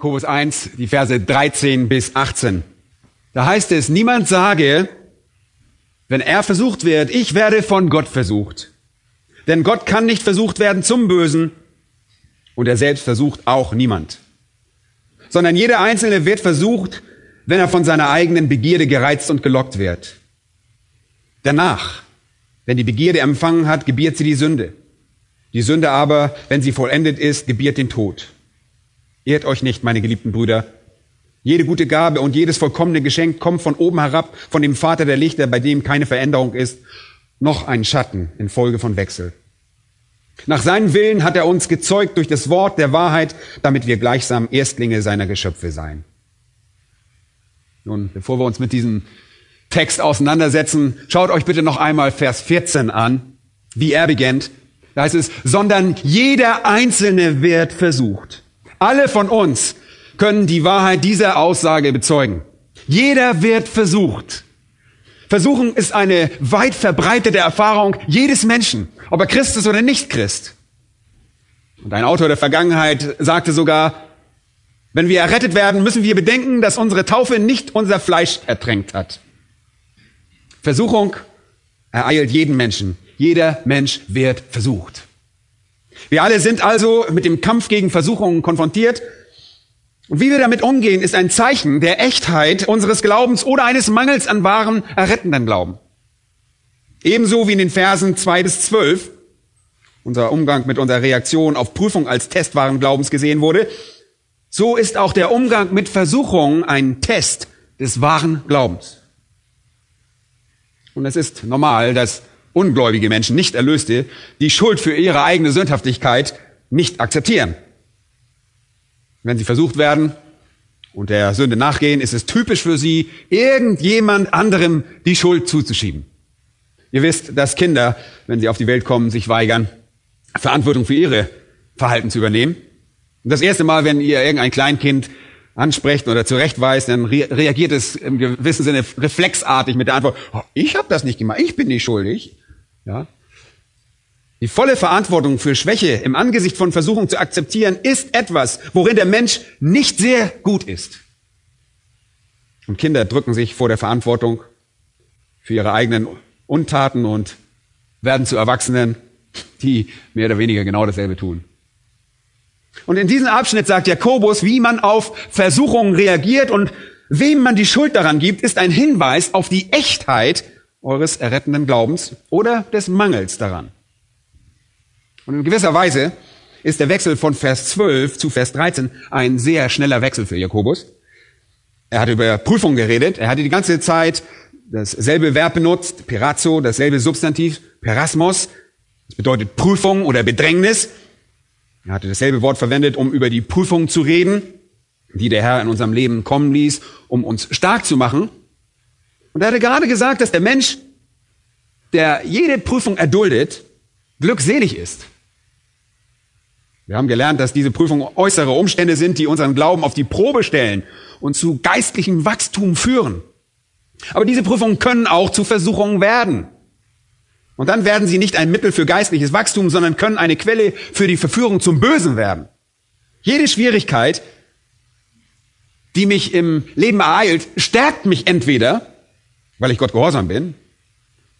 Jakobus 1, die Verse 13 bis 18. Da heißt es, niemand sage, wenn er versucht wird, ich werde von Gott versucht. Denn Gott kann nicht versucht werden zum Bösen und er selbst versucht auch niemand. Sondern jeder Einzelne wird versucht, wenn er von seiner eigenen Begierde gereizt und gelockt wird. Danach, wenn die Begierde empfangen hat, gebiert sie die Sünde. Die Sünde aber, wenn sie vollendet ist, gebiert den Tod. Ehrt euch nicht, meine geliebten Brüder. Jede gute Gabe und jedes vollkommene Geschenk kommt von oben herab, von dem Vater der Lichter, bei dem keine Veränderung ist, noch ein Schatten in Folge von Wechsel. Nach seinem Willen hat er uns gezeugt durch das Wort der Wahrheit, damit wir gleichsam Erstlinge seiner Geschöpfe seien. Nun, bevor wir uns mit diesem Text auseinandersetzen, schaut euch bitte noch einmal Vers 14 an, wie er beginnt. Da heißt es, sondern jeder Einzelne wird versucht. Alle von uns können die Wahrheit dieser Aussage bezeugen. Jeder wird versucht. Versuchen ist eine weit verbreitete Erfahrung jedes Menschen, ob er Christ ist oder nicht Christ. Und ein Autor der Vergangenheit sagte sogar, wenn wir errettet werden, müssen wir bedenken, dass unsere Taufe nicht unser Fleisch ertränkt hat. Versuchung ereilt jeden Menschen. Jeder Mensch wird versucht. Wir alle sind also mit dem Kampf gegen Versuchungen konfrontiert. Und wie wir damit umgehen, ist ein Zeichen der Echtheit unseres Glaubens oder eines Mangels an wahren, errettenden Glauben. Ebenso wie in den Versen zwei bis zwölf unser Umgang mit unserer Reaktion auf Prüfung als Test wahren Glaubens gesehen wurde, so ist auch der Umgang mit Versuchungen ein Test des wahren Glaubens. Und es ist normal, dass ungläubige Menschen, nicht Erlöste, die Schuld für ihre eigene Sündhaftigkeit nicht akzeptieren. Wenn sie versucht werden und der Sünde nachgehen, ist es typisch für sie, irgendjemand anderem die Schuld zuzuschieben. Ihr wisst, dass Kinder, wenn sie auf die Welt kommen, sich weigern, Verantwortung für ihre Verhalten zu übernehmen. Und das erste Mal, wenn ihr irgendein Kleinkind ansprecht oder zurechtweist, dann re reagiert es im gewissen Sinne reflexartig mit der Antwort, oh, ich habe das nicht gemacht, ich bin nicht schuldig. Ja? Die volle Verantwortung für Schwäche im Angesicht von Versuchung zu akzeptieren, ist etwas, worin der Mensch nicht sehr gut ist. Und Kinder drücken sich vor der Verantwortung für ihre eigenen Untaten und werden zu Erwachsenen, die mehr oder weniger genau dasselbe tun. Und in diesem Abschnitt sagt Jakobus, wie man auf Versuchungen reagiert und wem man die Schuld daran gibt, ist ein Hinweis auf die Echtheit eures errettenden Glaubens oder des Mangels daran. Und in gewisser Weise ist der Wechsel von Vers 12 zu Vers 13 ein sehr schneller Wechsel für Jakobus. Er hat über Prüfung geredet. Er hatte die ganze Zeit dasselbe Verb benutzt, Perazzo, dasselbe Substantiv, Perasmos. Das bedeutet Prüfung oder Bedrängnis. Er hatte dasselbe Wort verwendet, um über die Prüfung zu reden, die der Herr in unserem Leben kommen ließ, um uns stark zu machen. Und er hatte gerade gesagt, dass der Mensch, der jede Prüfung erduldet, glückselig ist. Wir haben gelernt, dass diese Prüfungen äußere Umstände sind, die unseren Glauben auf die Probe stellen und zu geistlichem Wachstum führen. Aber diese Prüfungen können auch zu Versuchungen werden. Und dann werden sie nicht ein Mittel für geistliches Wachstum, sondern können eine Quelle für die Verführung zum Bösen werden. Jede Schwierigkeit, die mich im Leben ereilt, stärkt mich entweder weil ich Gott gehorsam bin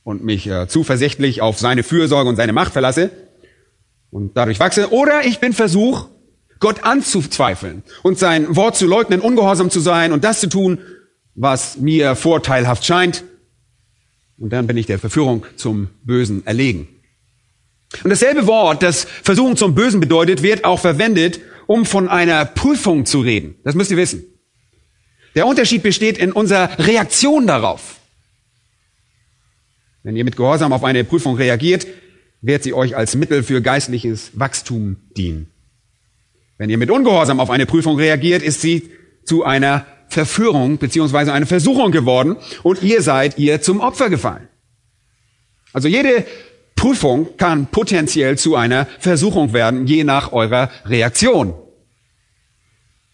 und mich äh, zuversichtlich auf seine Fürsorge und seine Macht verlasse und dadurch wachse, oder ich bin Versuch, Gott anzuzweifeln und sein Wort zu leugnen, ungehorsam zu sein und das zu tun, was mir vorteilhaft scheint. Und dann bin ich der Verführung zum Bösen erlegen. Und dasselbe Wort, das Versuchung zum Bösen bedeutet, wird auch verwendet, um von einer Prüfung zu reden. Das müsst ihr wissen. Der Unterschied besteht in unserer Reaktion darauf. Wenn ihr mit Gehorsam auf eine Prüfung reagiert, wird sie euch als Mittel für geistliches Wachstum dienen. Wenn ihr mit Ungehorsam auf eine Prüfung reagiert, ist sie zu einer Verführung beziehungsweise eine Versuchung geworden und ihr seid ihr zum Opfer gefallen. Also jede Prüfung kann potenziell zu einer Versuchung werden, je nach eurer Reaktion.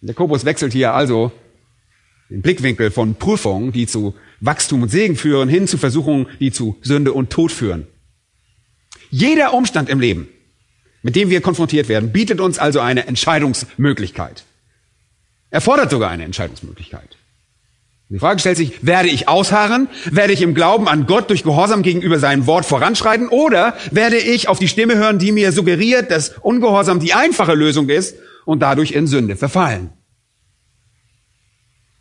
Jakobus wechselt hier also den Blickwinkel von Prüfungen, die zu Wachstum und Segen führen, hin zu Versuchungen, die zu Sünde und Tod führen. Jeder Umstand im Leben, mit dem wir konfrontiert werden, bietet uns also eine Entscheidungsmöglichkeit. Er fordert sogar eine Entscheidungsmöglichkeit. Die Frage stellt sich, werde ich ausharren? Werde ich im Glauben an Gott durch Gehorsam gegenüber seinem Wort voranschreiten? Oder werde ich auf die Stimme hören, die mir suggeriert, dass Ungehorsam die einfache Lösung ist und dadurch in Sünde verfallen?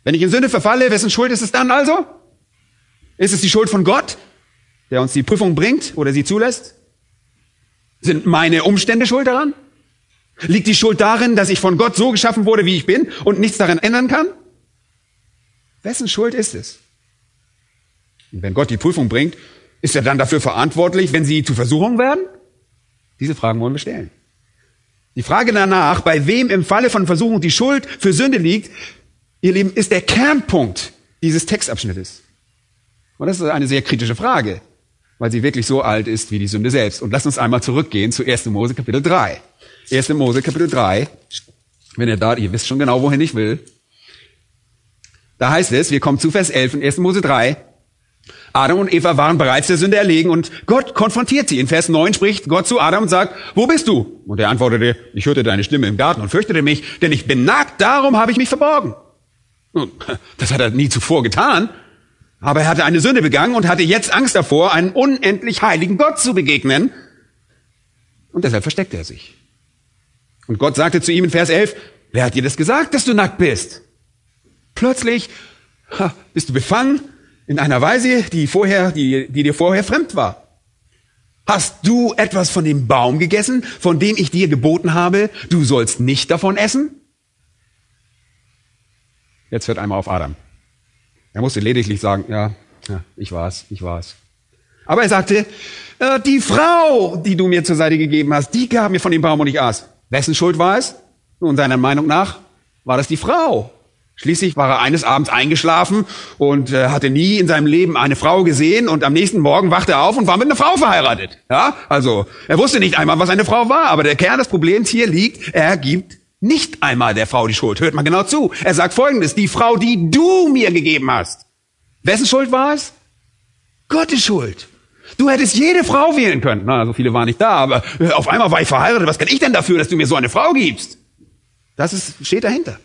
Wenn ich in Sünde verfalle, wessen Schuld ist es dann also? Ist es die Schuld von Gott, der uns die Prüfung bringt oder sie zulässt? Sind meine Umstände schuld daran? Liegt die Schuld darin, dass ich von Gott so geschaffen wurde, wie ich bin und nichts daran ändern kann? Wessen Schuld ist es? Und wenn Gott die Prüfung bringt, ist er dann dafür verantwortlich, wenn sie zu Versuchungen werden? Diese Fragen wollen wir stellen. Die Frage danach, bei wem im Falle von Versuchung die Schuld für Sünde liegt, ihr Lieben, ist der Kernpunkt dieses Textabschnittes. Und das ist eine sehr kritische Frage, weil sie wirklich so alt ist wie die Sünde selbst. Und lasst uns einmal zurückgehen zu 1. Mose Kapitel 3. 1. Mose Kapitel 3. Wenn ihr da, ihr wisst schon genau, wohin ich will. Da heißt es, wir kommen zu Vers 11 in 1. Mose 3. Adam und Eva waren bereits der Sünde erlegen und Gott konfrontiert sie. In Vers 9 spricht Gott zu Adam und sagt, wo bist du? Und er antwortete, ich hörte deine Stimme im Garten und fürchtete mich, denn ich bin nackt, darum habe ich mich verborgen. Das hat er nie zuvor getan. Aber er hatte eine Sünde begangen und hatte jetzt Angst davor, einem unendlich heiligen Gott zu begegnen. Und deshalb versteckte er sich. Und Gott sagte zu ihm in Vers 11, wer hat dir das gesagt, dass du nackt bist? Plötzlich ha, bist du befangen in einer Weise, die vorher, die, die dir vorher fremd war. Hast du etwas von dem Baum gegessen, von dem ich dir geboten habe, du sollst nicht davon essen? Jetzt hört einmal auf Adam. Er musste lediglich sagen, ja, ja ich war's, ich war's. Aber er sagte, äh, die Frau, die du mir zur Seite gegeben hast, die gab mir von dem Baum und ich aß. Wessen Schuld war es? Nun, seiner Meinung nach war das die Frau. Schließlich war er eines Abends eingeschlafen und äh, hatte nie in seinem Leben eine Frau gesehen und am nächsten Morgen wachte er auf und war mit einer Frau verheiratet. Ja, also er wusste nicht einmal, was eine Frau war, aber der Kern des Problems hier liegt, er gibt nicht einmal der Frau die Schuld. Hört mal genau zu. Er sagt folgendes, die Frau, die du mir gegeben hast. Wessen Schuld war es? Gottes Schuld. Du hättest jede Frau wählen können. Na, so viele waren nicht da, aber äh, auf einmal war ich verheiratet. Was kann ich denn dafür, dass du mir so eine Frau gibst? Das ist, steht dahinter.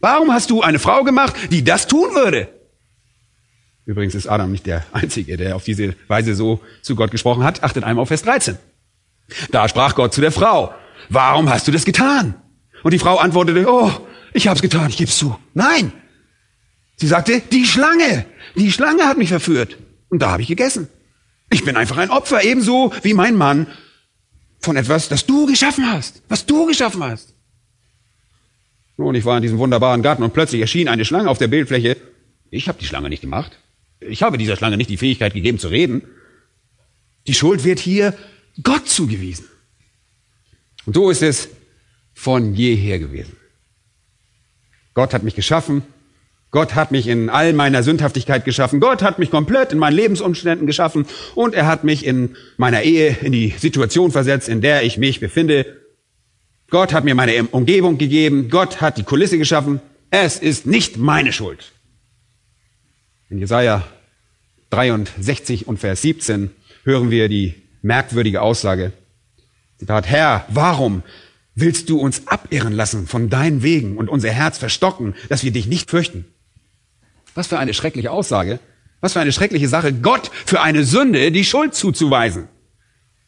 Warum hast du eine Frau gemacht, die das tun würde? Übrigens ist Adam nicht der Einzige, der auf diese Weise so zu Gott gesprochen hat. Achtet einmal auf Vers 13. Da sprach Gott zu der Frau, warum hast du das getan? Und die Frau antwortete, oh, ich hab's getan, ich geb's zu. Nein. Sie sagte, die Schlange, die Schlange hat mich verführt. Und da habe ich gegessen. Ich bin einfach ein Opfer, ebenso wie mein Mann von etwas, das du geschaffen hast, was du geschaffen hast. Nun, ich war in diesem wunderbaren Garten und plötzlich erschien eine Schlange auf der Bildfläche. Ich habe die Schlange nicht gemacht. Ich habe dieser Schlange nicht die Fähigkeit gegeben zu reden. Die Schuld wird hier Gott zugewiesen. Und so ist es von jeher gewesen. Gott hat mich geschaffen. Gott hat mich in all meiner Sündhaftigkeit geschaffen. Gott hat mich komplett in meinen Lebensumständen geschaffen. Und er hat mich in meiner Ehe in die Situation versetzt, in der ich mich befinde. Gott hat mir meine Umgebung gegeben. Gott hat die Kulisse geschaffen. Es ist nicht meine Schuld. In Jesaja 63 und Vers 17 hören wir die merkwürdige Aussage. Zitat, Herr, warum willst du uns abirren lassen von deinen Wegen und unser Herz verstocken, dass wir dich nicht fürchten? Was für eine schreckliche Aussage. Was für eine schreckliche Sache, Gott für eine Sünde die Schuld zuzuweisen.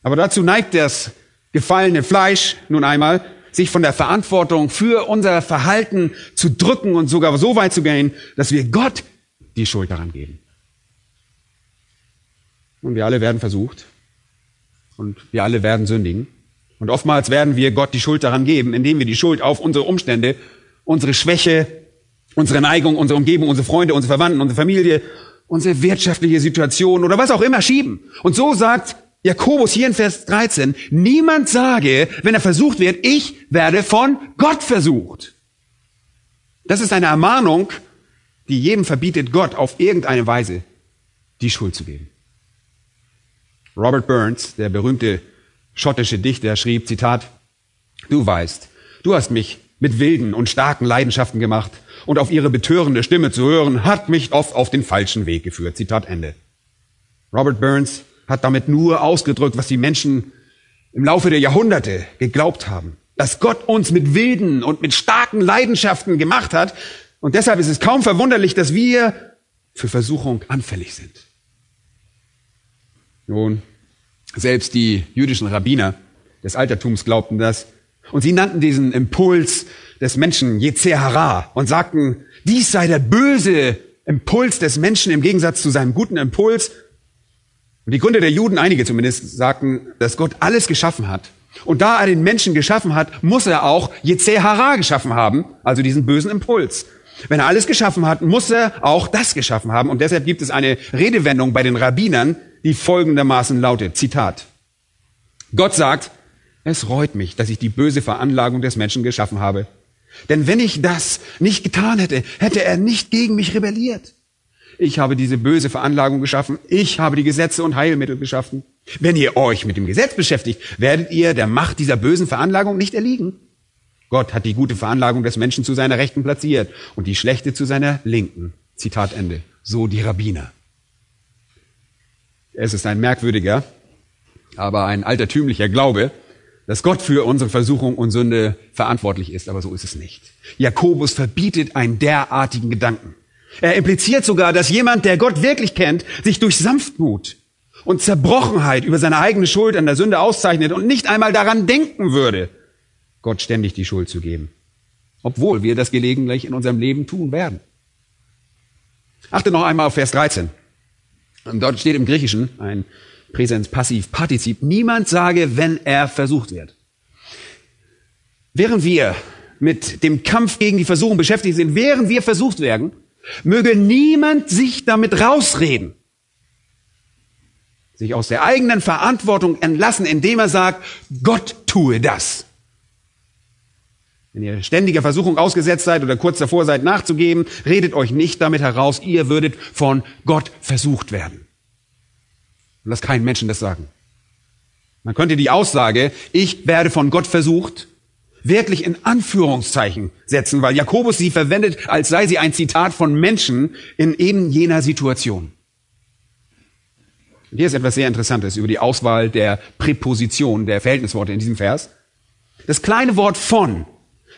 Aber dazu neigt das gefallene Fleisch nun einmal, sich von der Verantwortung für unser Verhalten zu drücken und sogar so weit zu gehen, dass wir Gott die Schuld daran geben. Und wir alle werden versucht und wir alle werden sündigen. Und oftmals werden wir Gott die Schuld daran geben, indem wir die Schuld auf unsere Umstände, unsere Schwäche, unsere Neigung, unsere Umgebung, unsere Freunde, unsere Verwandten, unsere Familie, unsere wirtschaftliche Situation oder was auch immer schieben. Und so sagt Jakobus hier in Vers 13, niemand sage, wenn er versucht wird, ich werde von Gott versucht. Das ist eine Ermahnung die jedem verbietet, Gott auf irgendeine Weise die Schuld zu geben. Robert Burns, der berühmte schottische Dichter, schrieb, Zitat, Du weißt, du hast mich mit wilden und starken Leidenschaften gemacht und auf ihre betörende Stimme zu hören, hat mich oft auf den falschen Weg geführt. Zitat Ende. Robert Burns hat damit nur ausgedrückt, was die Menschen im Laufe der Jahrhunderte geglaubt haben. Dass Gott uns mit wilden und mit starken Leidenschaften gemacht hat. Und deshalb ist es kaum verwunderlich, dass wir für Versuchung anfällig sind. Nun, selbst die jüdischen Rabbiner des Altertums glaubten das. Und sie nannten diesen Impuls des Menschen Yetzerara und sagten, dies sei der böse Impuls des Menschen im Gegensatz zu seinem guten Impuls. Und die Gründer der Juden, einige zumindest, sagten, dass Gott alles geschaffen hat. Und da er den Menschen geschaffen hat, muss er auch Yetzerara geschaffen haben, also diesen bösen Impuls. Wenn er alles geschaffen hat, muss er auch das geschaffen haben. Und deshalb gibt es eine Redewendung bei den Rabbinern, die folgendermaßen lautet, Zitat. Gott sagt, es reut mich, dass ich die böse Veranlagung des Menschen geschaffen habe. Denn wenn ich das nicht getan hätte, hätte er nicht gegen mich rebelliert. Ich habe diese böse Veranlagung geschaffen. Ich habe die Gesetze und Heilmittel geschaffen. Wenn ihr euch mit dem Gesetz beschäftigt, werdet ihr der Macht dieser bösen Veranlagung nicht erliegen. Gott hat die gute Veranlagung des Menschen zu seiner Rechten platziert und die schlechte zu seiner Linken. Zitat Ende. So die Rabbiner. Es ist ein merkwürdiger, aber ein altertümlicher Glaube, dass Gott für unsere Versuchung und Sünde verantwortlich ist, aber so ist es nicht. Jakobus verbietet einen derartigen Gedanken. Er impliziert sogar, dass jemand, der Gott wirklich kennt, sich durch Sanftmut und Zerbrochenheit über seine eigene Schuld an der Sünde auszeichnet und nicht einmal daran denken würde, Gott ständig die Schuld zu geben. Obwohl wir das gelegentlich in unserem Leben tun werden. Achte noch einmal auf Vers 13. Und dort steht im Griechischen ein Präsens, Passiv, Partizip. Niemand sage, wenn er versucht wird. Während wir mit dem Kampf gegen die Versuchung beschäftigt sind, während wir versucht werden, möge niemand sich damit rausreden, sich aus der eigenen Verantwortung entlassen, indem er sagt, Gott tue das. Wenn ihr ständiger Versuchung ausgesetzt seid oder kurz davor seid nachzugeben, redet euch nicht damit heraus, ihr würdet von Gott versucht werden. Und lass keinen Menschen das sagen. Man könnte die Aussage, ich werde von Gott versucht, wirklich in Anführungszeichen setzen, weil Jakobus sie verwendet, als sei sie ein Zitat von Menschen in eben jener Situation. Und hier ist etwas sehr Interessantes über die Auswahl der Präposition, der Verhältnisworte in diesem Vers. Das kleine Wort von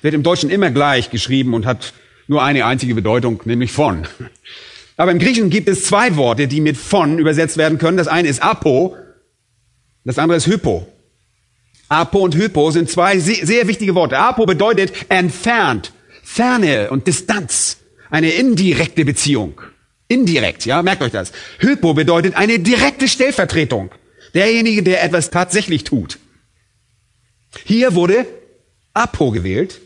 wird im Deutschen immer gleich geschrieben und hat nur eine einzige Bedeutung, nämlich von. Aber im Griechischen gibt es zwei Worte, die mit von übersetzt werden können. Das eine ist apo, das andere ist hypo. Apo und hypo sind zwei sehr wichtige Worte. Apo bedeutet entfernt, Ferne und Distanz, eine indirekte Beziehung. Indirekt, ja, merkt euch das. Hypo bedeutet eine direkte Stellvertretung. Derjenige, der etwas tatsächlich tut. Hier wurde Apo gewählt,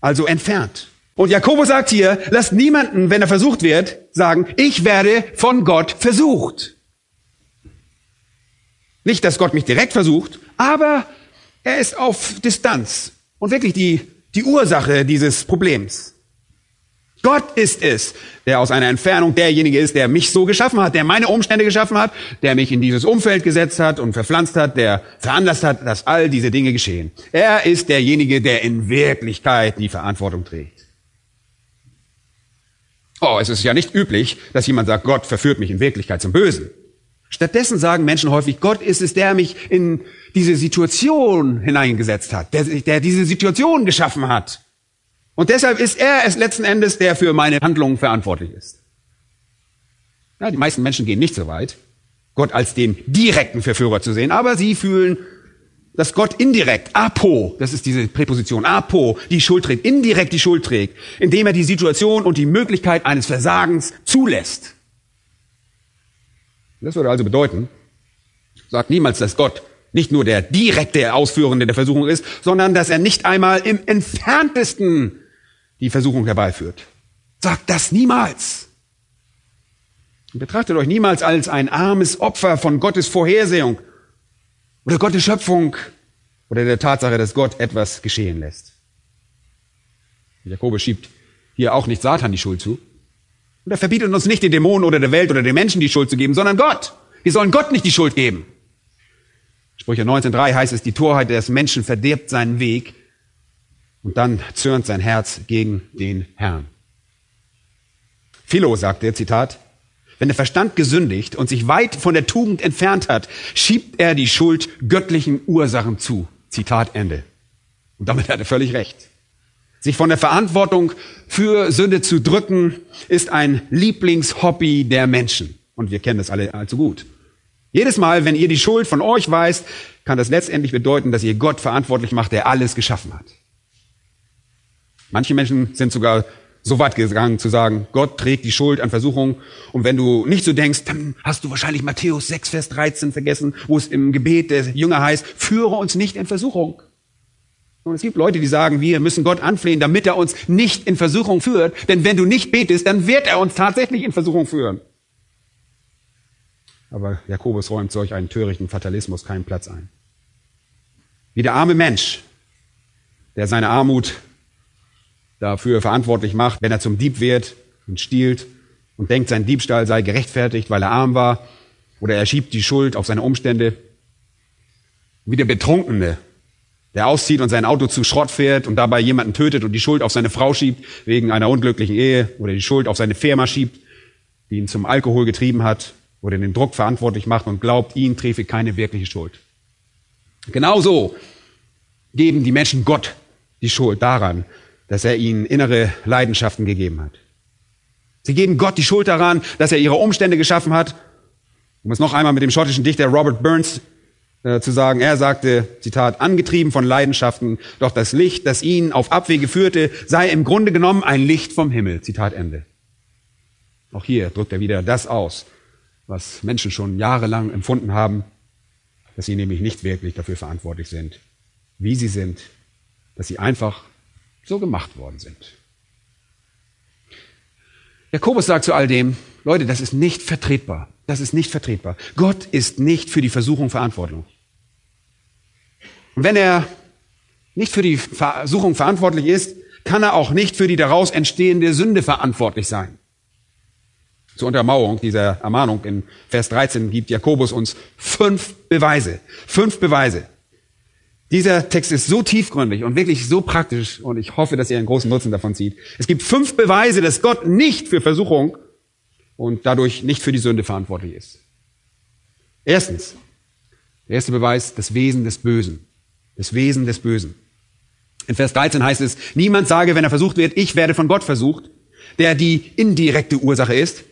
also entfernt. Und Jakobus sagt hier, lasst niemanden, wenn er versucht wird, sagen, ich werde von Gott versucht. Nicht, dass Gott mich direkt versucht, aber er ist auf Distanz und wirklich die, die Ursache dieses Problems. Gott ist es, der aus einer Entfernung derjenige ist, der mich so geschaffen hat, der meine Umstände geschaffen hat, der mich in dieses Umfeld gesetzt hat und verpflanzt hat, der veranlasst hat, dass all diese Dinge geschehen. Er ist derjenige, der in Wirklichkeit die Verantwortung trägt. Oh, es ist ja nicht üblich, dass jemand sagt, Gott verführt mich in Wirklichkeit zum Bösen. Stattdessen sagen Menschen häufig, Gott ist es, der mich in diese Situation hineingesetzt hat, der, der diese Situation geschaffen hat. Und deshalb ist er es letzten Endes, der für meine Handlungen verantwortlich ist. Ja, die meisten Menschen gehen nicht so weit, Gott als den direkten Verführer zu sehen, aber sie fühlen dass Gott indirekt, apo, das ist diese Präposition, apo, die Schuld trägt, indirekt die Schuld trägt, indem er die Situation und die Möglichkeit eines Versagens zulässt. Das würde also bedeuten, sagt niemals, dass Gott nicht nur der direkte Ausführende der Versuchung ist, sondern dass er nicht einmal im entferntesten die Versuchung herbeiführt. Sagt das niemals. Betrachtet euch niemals als ein armes Opfer von Gottes Vorhersehung oder Gottes Schöpfung oder der Tatsache, dass Gott etwas geschehen lässt. Jakobus schiebt hier auch nicht Satan die Schuld zu, Und er verbietet uns nicht den Dämonen oder der Welt oder den Menschen die Schuld zu geben, sondern Gott. Wir sollen Gott nicht die Schuld geben. Sprüche 19.3 heißt es, die Torheit des Menschen verdirbt seinen Weg und dann zürnt sein Herz gegen den Herrn. Philo sagte, Zitat, wenn der Verstand gesündigt und sich weit von der Tugend entfernt hat, schiebt er die Schuld göttlichen Ursachen zu. Zitat Ende. Und damit hat er völlig recht. Sich von der Verantwortung für Sünde zu drücken, ist ein Lieblingshobby der Menschen. Und wir kennen das alle allzu gut. Jedes Mal, wenn ihr die Schuld von euch weist, kann das letztendlich bedeuten, dass ihr Gott verantwortlich macht, der alles geschaffen hat. Manche Menschen sind sogar so weit gegangen zu sagen, Gott trägt die Schuld an Versuchungen. Und wenn du nicht so denkst, dann hast du wahrscheinlich Matthäus 6, Vers 13 vergessen, wo es im Gebet der Jünger heißt, führe uns nicht in Versuchung. Und es gibt Leute, die sagen, wir müssen Gott anflehen, damit er uns nicht in Versuchung führt. Denn wenn du nicht betest, dann wird er uns tatsächlich in Versuchung führen. Aber Jakobus räumt solch einen törichten Fatalismus keinen Platz ein. Wie der arme Mensch, der seine Armut dafür verantwortlich macht, wenn er zum Dieb wird und stiehlt und denkt, sein Diebstahl sei gerechtfertigt, weil er arm war, oder er schiebt die Schuld auf seine Umstände. Wie der Betrunkene, der auszieht und sein Auto zu Schrott fährt und dabei jemanden tötet und die Schuld auf seine Frau schiebt wegen einer unglücklichen Ehe oder die Schuld auf seine Firma schiebt, die ihn zum Alkohol getrieben hat oder den Druck verantwortlich macht und glaubt, ihn treffe keine wirkliche Schuld. Genauso geben die Menschen Gott die Schuld daran, dass er ihnen innere Leidenschaften gegeben hat. Sie geben Gott die Schuld daran, dass er ihre Umstände geschaffen hat. Um es noch einmal mit dem schottischen Dichter Robert Burns äh, zu sagen, er sagte, Zitat, angetrieben von Leidenschaften, doch das Licht, das ihn auf Abwege führte, sei im Grunde genommen ein Licht vom Himmel. Zitat Ende. Auch hier drückt er wieder das aus, was Menschen schon jahrelang empfunden haben, dass sie nämlich nicht wirklich dafür verantwortlich sind, wie sie sind, dass sie einfach so gemacht worden sind. Jakobus sagt zu all dem, Leute, das ist nicht vertretbar. Das ist nicht vertretbar. Gott ist nicht für die Versuchung verantwortlich. Und wenn er nicht für die Versuchung verantwortlich ist, kann er auch nicht für die daraus entstehende Sünde verantwortlich sein. Zur Untermauerung dieser Ermahnung in Vers 13 gibt Jakobus uns fünf Beweise. Fünf Beweise, dieser Text ist so tiefgründig und wirklich so praktisch und ich hoffe, dass ihr einen großen Nutzen davon zieht. Es gibt fünf Beweise, dass Gott nicht für Versuchung und dadurch nicht für die Sünde verantwortlich ist. Erstens, der erste Beweis, das Wesen des Bösen. Das Wesen des Bösen. In Vers 13 heißt es, niemand sage, wenn er versucht wird, ich werde von Gott versucht, der die indirekte Ursache ist,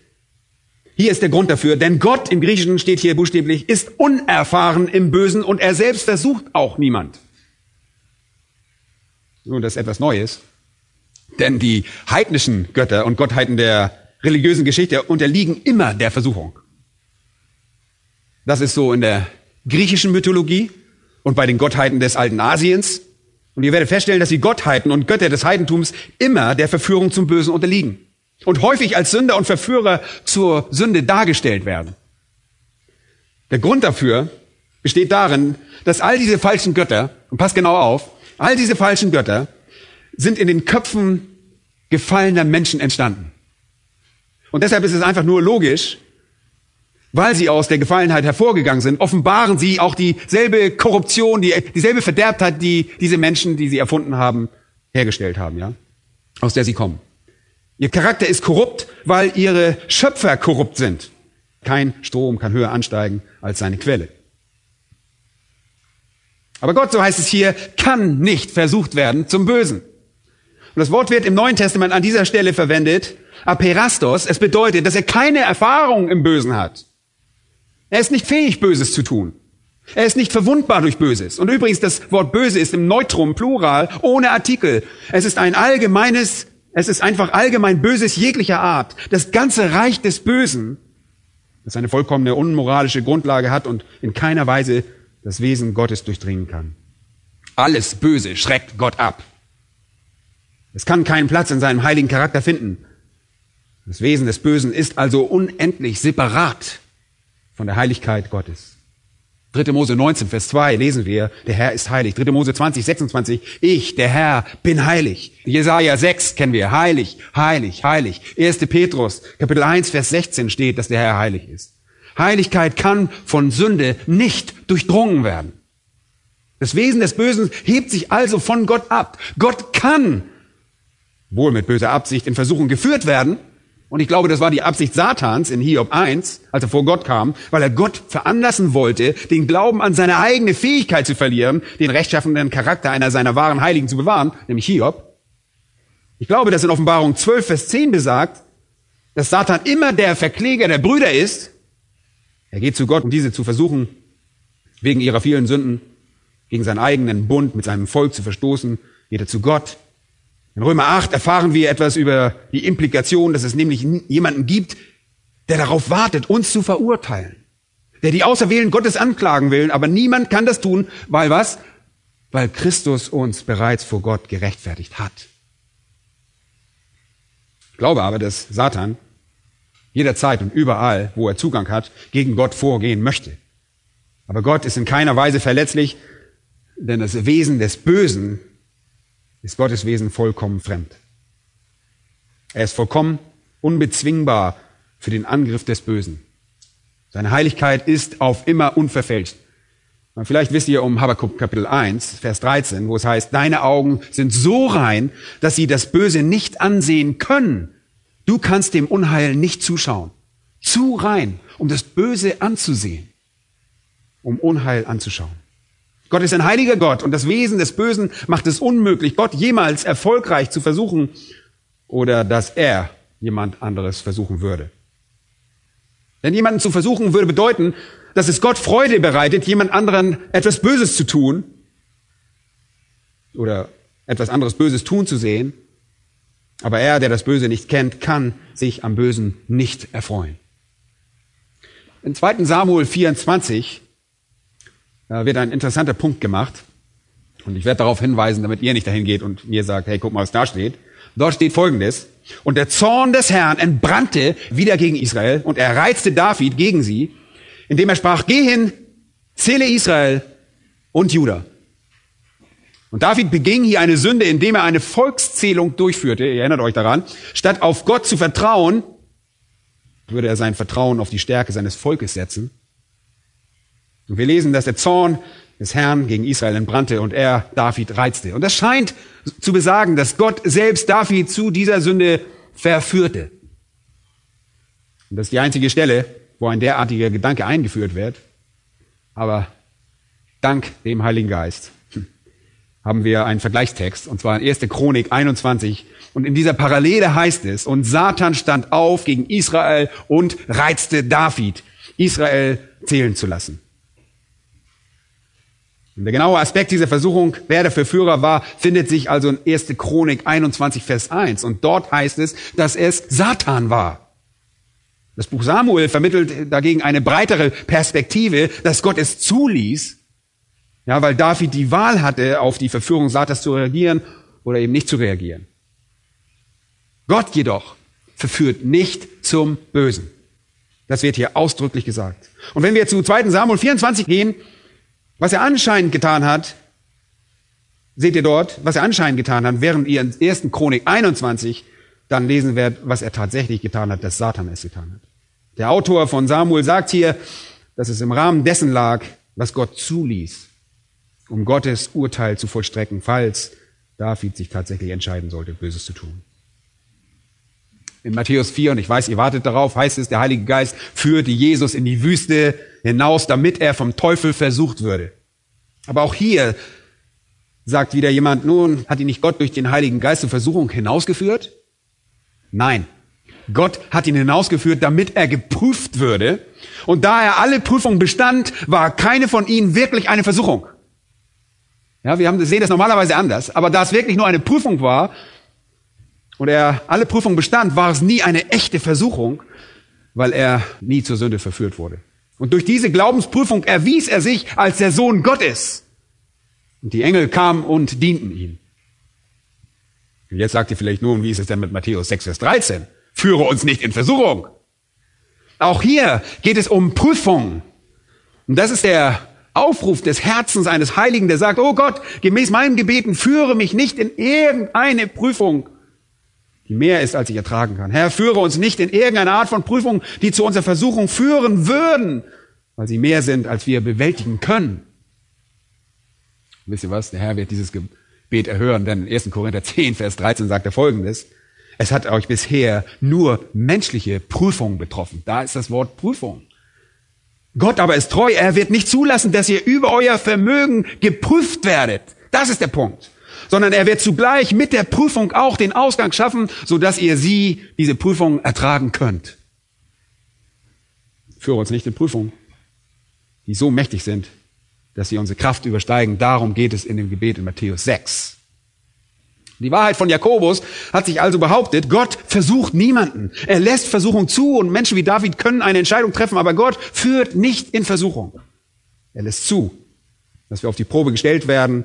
hier ist der Grund dafür, denn Gott im Griechischen steht hier buchstäblich, ist unerfahren im Bösen und er selbst versucht auch niemand. Nun, das ist etwas Neues, denn die heidnischen Götter und Gottheiten der religiösen Geschichte unterliegen immer der Versuchung. Das ist so in der griechischen Mythologie und bei den Gottheiten des alten Asiens. Und ihr werdet feststellen, dass die Gottheiten und Götter des Heidentums immer der Verführung zum Bösen unterliegen und häufig als Sünder und Verführer zur Sünde dargestellt werden. Der Grund dafür besteht darin, dass all diese falschen Götter, und passt genau auf, all diese falschen Götter sind in den Köpfen gefallener Menschen entstanden. Und deshalb ist es einfach nur logisch, weil sie aus der Gefallenheit hervorgegangen sind, offenbaren sie auch dieselbe Korruption, die, dieselbe Verderbtheit, die diese Menschen, die sie erfunden haben, hergestellt haben, ja, aus der sie kommen. Ihr Charakter ist korrupt, weil ihre Schöpfer korrupt sind. Kein Strom kann höher ansteigen als seine Quelle. Aber Gott, so heißt es hier, kann nicht versucht werden zum Bösen. Und das Wort wird im Neuen Testament an dieser Stelle verwendet, aperastos. Es bedeutet, dass er keine Erfahrung im Bösen hat. Er ist nicht fähig, Böses zu tun. Er ist nicht verwundbar durch Böses. Und übrigens, das Wort böse ist im Neutrum, Plural, ohne Artikel. Es ist ein allgemeines es ist einfach allgemein Böses jeglicher Art. Das ganze Reich des Bösen, das eine vollkommene unmoralische Grundlage hat und in keiner Weise das Wesen Gottes durchdringen kann. Alles Böse schreckt Gott ab. Es kann keinen Platz in seinem heiligen Charakter finden. Das Wesen des Bösen ist also unendlich separat von der Heiligkeit Gottes. 3. Mose 19, Vers 2 lesen wir, der Herr ist heilig. 3. Mose 20, 26, ich, der Herr, bin heilig. Jesaja 6 kennen wir, heilig, heilig, heilig. 1. Petrus, Kapitel 1, Vers 16 steht, dass der Herr heilig ist. Heiligkeit kann von Sünde nicht durchdrungen werden. Das Wesen des Bösen hebt sich also von Gott ab. Gott kann wohl mit böser Absicht in Versuchung geführt werden, und ich glaube, das war die Absicht Satans in Hiob 1, als er vor Gott kam, weil er Gott veranlassen wollte, den Glauben an seine eigene Fähigkeit zu verlieren, den rechtschaffenden Charakter einer seiner wahren Heiligen zu bewahren, nämlich Hiob. Ich glaube, dass in Offenbarung 12, Vers 10 besagt, dass Satan immer der Verkläger der Brüder ist. Er geht zu Gott, um diese zu versuchen, wegen ihrer vielen Sünden, gegen seinen eigenen Bund mit seinem Volk zu verstoßen, geht er zu Gott, in Römer 8 erfahren wir etwas über die Implikation, dass es nämlich jemanden gibt, der darauf wartet, uns zu verurteilen. Der die Auserwählen Gottes anklagen will, aber niemand kann das tun, weil was? Weil Christus uns bereits vor Gott gerechtfertigt hat. Ich glaube aber, dass Satan jederzeit und überall, wo er Zugang hat, gegen Gott vorgehen möchte. Aber Gott ist in keiner Weise verletzlich, denn das Wesen des Bösen ist Gottes Wesen vollkommen fremd. Er ist vollkommen unbezwingbar für den Angriff des Bösen. Seine Heiligkeit ist auf immer unverfälscht. Und vielleicht wisst ihr um Habakkuk Kapitel 1, Vers 13, wo es heißt, deine Augen sind so rein, dass sie das Böse nicht ansehen können. Du kannst dem Unheil nicht zuschauen. Zu rein, um das Böse anzusehen, um Unheil anzuschauen. Gott ist ein heiliger Gott und das Wesen des Bösen macht es unmöglich, Gott jemals erfolgreich zu versuchen oder dass er jemand anderes versuchen würde. Denn jemanden zu versuchen würde bedeuten, dass es Gott Freude bereitet, jemand anderen etwas Böses zu tun oder etwas anderes Böses tun zu sehen. Aber er, der das Böse nicht kennt, kann sich am Bösen nicht erfreuen. In 2. Samuel 24 da wird ein interessanter Punkt gemacht. Und ich werde darauf hinweisen, damit ihr nicht dahin geht und mir sagt, hey, guck mal, was da steht. Dort steht Folgendes. Und der Zorn des Herrn entbrannte wieder gegen Israel und er reizte David gegen sie, indem er sprach, geh hin, zähle Israel und Juda. Und David beging hier eine Sünde, indem er eine Volkszählung durchführte. Ihr erinnert euch daran. Statt auf Gott zu vertrauen, würde er sein Vertrauen auf die Stärke seines Volkes setzen. Und wir lesen, dass der Zorn des Herrn gegen Israel entbrannte und er David reizte. Und das scheint zu besagen, dass Gott selbst David zu dieser Sünde verführte. Und das ist die einzige Stelle, wo ein derartiger Gedanke eingeführt wird. Aber dank dem Heiligen Geist haben wir einen Vergleichstext, und zwar in 1. Chronik 21. Und in dieser Parallele heißt es, und Satan stand auf gegen Israel und reizte David, Israel zählen zu lassen. Und der genaue Aspekt dieser Versuchung, wer der Verführer war, findet sich also in 1. Chronik 21, Vers 1. Und dort heißt es, dass es Satan war. Das Buch Samuel vermittelt dagegen eine breitere Perspektive, dass Gott es zuließ, ja, weil David die Wahl hatte, auf die Verführung Satans zu reagieren oder eben nicht zu reagieren. Gott jedoch verführt nicht zum Bösen. Das wird hier ausdrücklich gesagt. Und wenn wir zu 2. Samuel 24 gehen, was er anscheinend getan hat, seht ihr dort, was er anscheinend getan hat, während ihr in 1. Chronik 21 dann lesen werdet, was er tatsächlich getan hat, dass Satan es getan hat. Der Autor von Samuel sagt hier, dass es im Rahmen dessen lag, was Gott zuließ, um Gottes Urteil zu vollstrecken, falls David sich tatsächlich entscheiden sollte, Böses zu tun. In Matthäus 4, und ich weiß, ihr wartet darauf, heißt es, der Heilige Geist führte Jesus in die Wüste hinaus, damit er vom Teufel versucht würde. Aber auch hier sagt wieder jemand, nun, hat ihn nicht Gott durch den Heiligen Geist zur Versuchung hinausgeführt? Nein. Gott hat ihn hinausgeführt, damit er geprüft würde. Und da er alle Prüfungen bestand, war keine von ihnen wirklich eine Versuchung. Ja, wir haben, sehen das normalerweise anders. Aber da es wirklich nur eine Prüfung war, und er alle Prüfungen bestand, war es nie eine echte Versuchung, weil er nie zur Sünde verführt wurde. Und durch diese Glaubensprüfung erwies er sich als der Sohn Gottes. Und die Engel kamen und dienten ihm. Und jetzt sagt ihr vielleicht nun, wie ist es denn mit Matthäus 6, Vers 13? Führe uns nicht in Versuchung. Auch hier geht es um Prüfung. Und das ist der Aufruf des Herzens eines Heiligen, der sagt, oh Gott, gemäß meinen Gebeten führe mich nicht in irgendeine Prüfung, die mehr ist, als ich ertragen kann. Herr, führe uns nicht in irgendeine Art von Prüfung, die zu unserer Versuchung führen würden, weil sie mehr sind, als wir bewältigen können. wisst ihr was? Der Herr wird dieses Gebet erhören, denn in 1. Korinther 10, Vers 13 sagt er folgendes. Es hat euch bisher nur menschliche Prüfungen betroffen. Da ist das Wort Prüfung. Gott aber ist treu. Er wird nicht zulassen, dass ihr über euer Vermögen geprüft werdet. Das ist der Punkt. Sondern er wird zugleich mit der Prüfung auch den Ausgang schaffen, sodass ihr sie, diese Prüfung, ertragen könnt. Führe uns nicht in Prüfungen, die so mächtig sind, dass sie unsere Kraft übersteigen. Darum geht es in dem Gebet in Matthäus 6. Die Wahrheit von Jakobus hat sich also behauptet, Gott versucht niemanden. Er lässt Versuchung zu und Menschen wie David können eine Entscheidung treffen, aber Gott führt nicht in Versuchung. Er lässt zu, dass wir auf die Probe gestellt werden,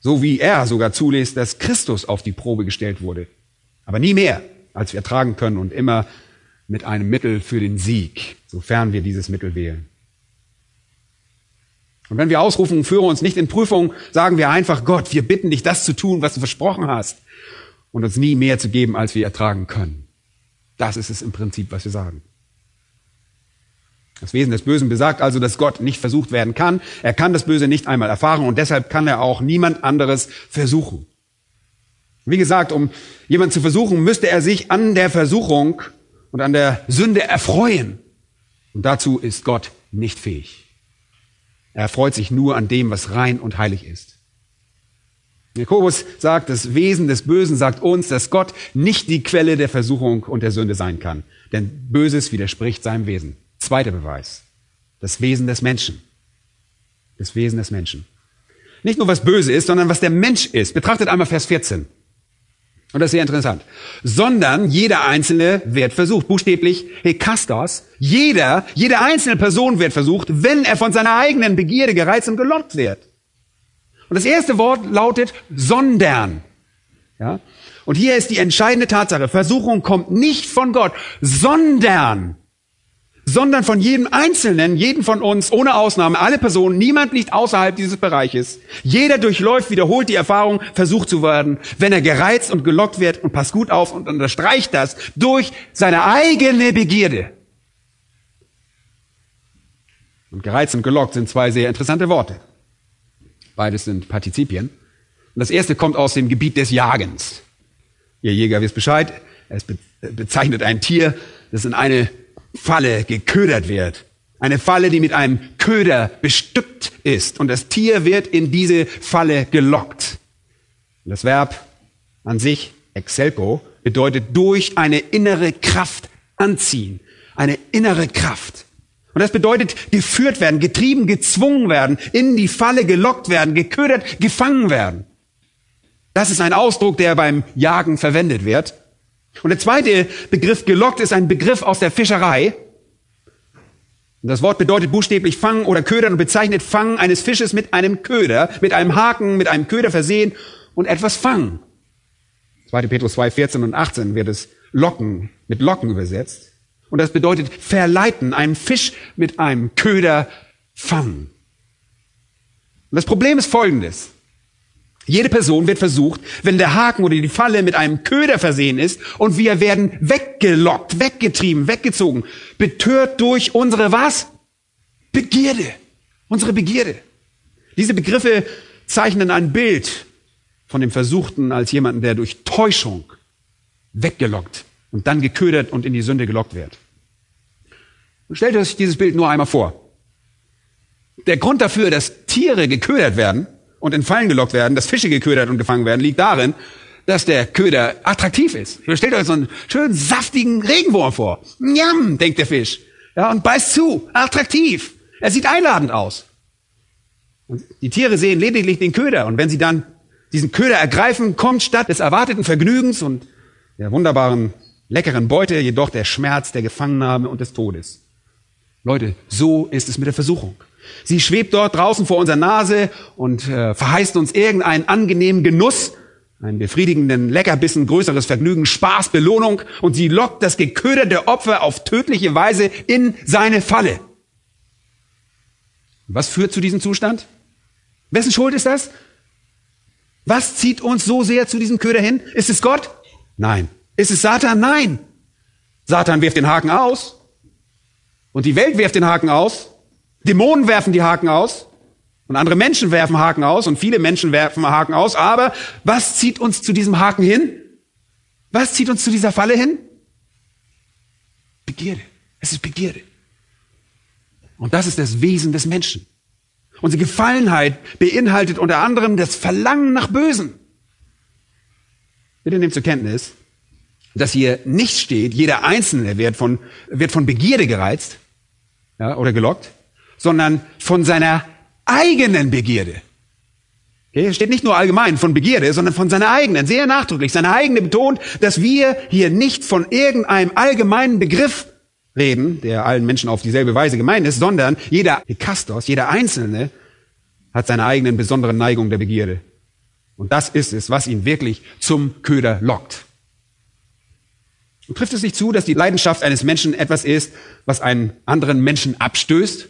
so wie er sogar zulässt, dass Christus auf die Probe gestellt wurde. Aber nie mehr, als wir ertragen können und immer mit einem Mittel für den Sieg, sofern wir dieses Mittel wählen. Und wenn wir ausrufen, führe uns nicht in Prüfung, sagen wir einfach, Gott, wir bitten dich, das zu tun, was du versprochen hast und uns nie mehr zu geben, als wir ertragen können. Das ist es im Prinzip, was wir sagen. Das Wesen des Bösen besagt also, dass Gott nicht versucht werden kann. Er kann das Böse nicht einmal erfahren und deshalb kann er auch niemand anderes versuchen. Wie gesagt, um jemand zu versuchen, müsste er sich an der Versuchung und an der Sünde erfreuen. Und dazu ist Gott nicht fähig. Er freut sich nur an dem, was rein und heilig ist. Jakobus sagt, das Wesen des Bösen sagt uns, dass Gott nicht die Quelle der Versuchung und der Sünde sein kann. Denn Böses widerspricht seinem Wesen. Zweiter Beweis. Das Wesen des Menschen. Das Wesen des Menschen. Nicht nur was böse ist, sondern was der Mensch ist. Betrachtet einmal Vers 14. Und das ist sehr interessant. Sondern jeder Einzelne wird versucht. Buchstäblich, Hekastos. Jeder, jede einzelne Person wird versucht, wenn er von seiner eigenen Begierde gereizt und gelockt wird. Und das erste Wort lautet sondern. Ja? Und hier ist die entscheidende Tatsache. Versuchung kommt nicht von Gott, sondern sondern von jedem Einzelnen, jeden von uns, ohne Ausnahme, alle Personen, niemand liegt außerhalb dieses Bereiches. Jeder durchläuft, wiederholt die Erfahrung, versucht zu werden, wenn er gereizt und gelockt wird und passt gut auf und unterstreicht das durch seine eigene Begierde. Und gereizt und gelockt sind zwei sehr interessante Worte. Beides sind Partizipien. Und das erste kommt aus dem Gebiet des Jagens. Ihr Jäger wisst Bescheid. Es bezeichnet ein Tier, das in eine Falle geködert wird. Eine Falle, die mit einem Köder bestückt ist. Und das Tier wird in diese Falle gelockt. das Verb an sich, excelco, bedeutet durch eine innere Kraft anziehen. Eine innere Kraft. Und das bedeutet geführt werden, getrieben, gezwungen werden, in die Falle gelockt werden, geködert, gefangen werden. Das ist ein Ausdruck, der beim Jagen verwendet wird. Und der zweite Begriff gelockt ist ein Begriff aus der Fischerei. Und das Wort bedeutet buchstäblich fangen oder ködern und bezeichnet Fangen eines Fisches mit einem Köder, mit einem Haken, mit einem Köder versehen und etwas fangen. 2. Petrus 2, 14 und 18 wird es Locken, mit Locken übersetzt. Und das bedeutet verleiten, einen Fisch mit einem Köder fangen. Und das Problem ist folgendes. Jede Person wird versucht, wenn der Haken oder die Falle mit einem Köder versehen ist und wir werden weggelockt, weggetrieben, weggezogen, betört durch unsere was? Begierde. Unsere Begierde. Diese Begriffe zeichnen ein Bild von dem Versuchten als jemanden, der durch Täuschung weggelockt und dann geködert und in die Sünde gelockt wird. Und stellt euch dieses Bild nur einmal vor. Der Grund dafür, dass Tiere geködert werden, und in Fallen gelockt werden, dass Fische geködert und gefangen werden, liegt darin, dass der Köder attraktiv ist. Stellt euch so einen schönen saftigen Regenwurm vor. Njam, denkt der Fisch. Ja, und beißt zu. Attraktiv. Er sieht einladend aus. Und die Tiere sehen lediglich den Köder. Und wenn sie dann diesen Köder ergreifen, kommt statt des erwarteten Vergnügens und der wunderbaren, leckeren Beute jedoch der Schmerz der Gefangennahme und des Todes. Leute, so ist es mit der Versuchung. Sie schwebt dort draußen vor unserer Nase und äh, verheißt uns irgendeinen angenehmen Genuss, einen befriedigenden Leckerbissen, größeres Vergnügen, Spaß, Belohnung und sie lockt das geköderte Opfer auf tödliche Weise in seine Falle. Was führt zu diesem Zustand? Wessen Schuld ist das? Was zieht uns so sehr zu diesem Köder hin? Ist es Gott? Nein. Ist es Satan? Nein. Satan wirft den Haken aus. Und die Welt wirft den Haken aus. Dämonen werfen die Haken aus. Und andere Menschen werfen Haken aus. Und viele Menschen werfen Haken aus. Aber was zieht uns zu diesem Haken hin? Was zieht uns zu dieser Falle hin? Begierde. Es ist Begierde. Und das ist das Wesen des Menschen. Unsere Gefallenheit beinhaltet unter anderem das Verlangen nach Bösen. Bitte nehmt zur Kenntnis, dass hier nicht steht, jeder Einzelne wird von, wird von Begierde gereizt ja, oder gelockt, sondern von seiner eigenen Begierde. Okay, hier steht nicht nur allgemein von Begierde, sondern von seiner eigenen, sehr nachdrücklich, seine eigene betont, dass wir hier nicht von irgendeinem allgemeinen Begriff reden, der allen Menschen auf dieselbe Weise gemeint ist, sondern jeder Kastos, jeder Einzelne hat seine eigenen besonderen Neigungen der Begierde. Und das ist es, was ihn wirklich zum Köder lockt. Und trifft es nicht zu, dass die Leidenschaft eines Menschen etwas ist, was einen anderen Menschen abstößt?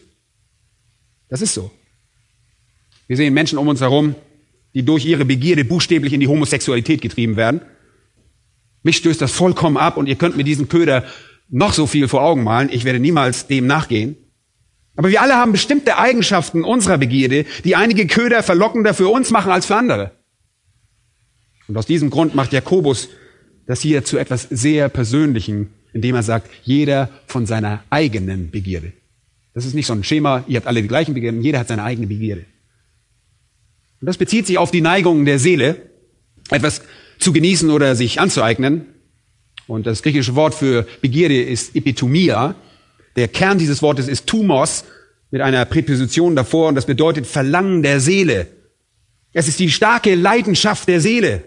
Das ist so. Wir sehen Menschen um uns herum, die durch ihre Begierde buchstäblich in die Homosexualität getrieben werden. Mich stößt das vollkommen ab und ihr könnt mir diesen Köder noch so viel vor Augen malen. Ich werde niemals dem nachgehen. Aber wir alle haben bestimmte Eigenschaften unserer Begierde, die einige Köder verlockender für uns machen als für andere. Und aus diesem Grund macht Jakobus das hier zu etwas sehr Persönlichem, indem er sagt, jeder von seiner eigenen Begierde. Das ist nicht so ein Schema, ihr habt alle die gleichen Begierden, jeder hat seine eigene Begierde. Und das bezieht sich auf die Neigungen der Seele, etwas zu genießen oder sich anzueignen, und das griechische Wort für Begierde ist Epitomia. Der Kern dieses Wortes ist Tumos mit einer Präposition davor und das bedeutet Verlangen der Seele. Es ist die starke Leidenschaft der Seele.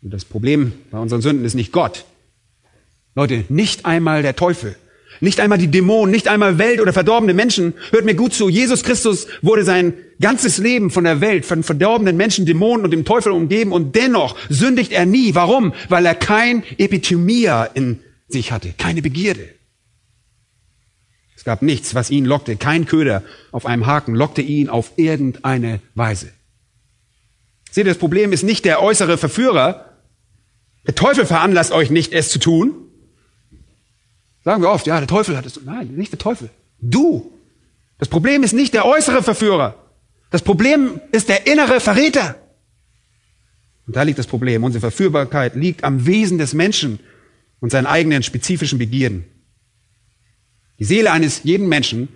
Und das Problem bei unseren Sünden ist nicht Gott. Leute, nicht einmal der Teufel nicht einmal die Dämonen, nicht einmal Welt oder verdorbene Menschen. Hört mir gut zu. Jesus Christus wurde sein ganzes Leben von der Welt, von verdorbenen Menschen, Dämonen und dem Teufel umgeben und dennoch sündigt er nie. Warum? Weil er kein Epithemia in sich hatte, keine Begierde. Es gab nichts, was ihn lockte. Kein Köder auf einem Haken lockte ihn auf irgendeine Weise. Seht das Problem ist nicht der äußere Verführer. Der Teufel veranlasst euch nicht, es zu tun. Sagen wir oft, ja, der Teufel hat es. Nein, nicht der Teufel. Du. Das Problem ist nicht der äußere Verführer. Das Problem ist der innere Verräter. Und da liegt das Problem. Unsere Verführbarkeit liegt am Wesen des Menschen und seinen eigenen spezifischen Begierden. Die Seele eines jeden Menschen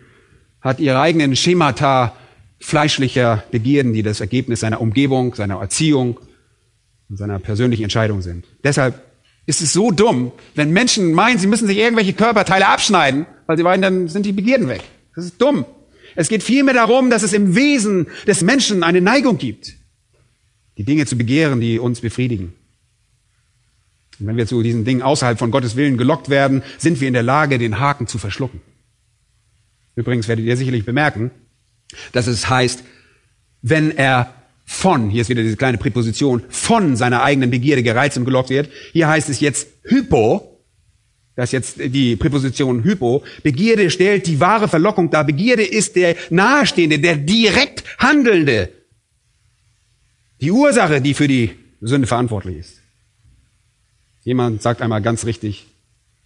hat ihre eigenen Schemata fleischlicher Begierden, die das Ergebnis seiner Umgebung, seiner Erziehung und seiner persönlichen Entscheidung sind. Deshalb ist es so dumm, wenn Menschen meinen, sie müssen sich irgendwelche Körperteile abschneiden, weil sie meinen, dann sind die Begierden weg. Das ist dumm. Es geht vielmehr darum, dass es im Wesen des Menschen eine Neigung gibt, die Dinge zu begehren, die uns befriedigen. Und wenn wir zu diesen Dingen außerhalb von Gottes Willen gelockt werden, sind wir in der Lage, den Haken zu verschlucken. Übrigens werdet ihr sicherlich bemerken, dass es heißt, wenn er von, hier ist wieder diese kleine Präposition, von seiner eigenen Begierde gereizt und gelockt wird. Hier heißt es jetzt hypo, das ist jetzt die Präposition hypo. Begierde stellt die wahre Verlockung dar. Begierde ist der Nahestehende, der direkt Handelnde. Die Ursache, die für die Sünde verantwortlich ist. Jemand sagt einmal ganz richtig,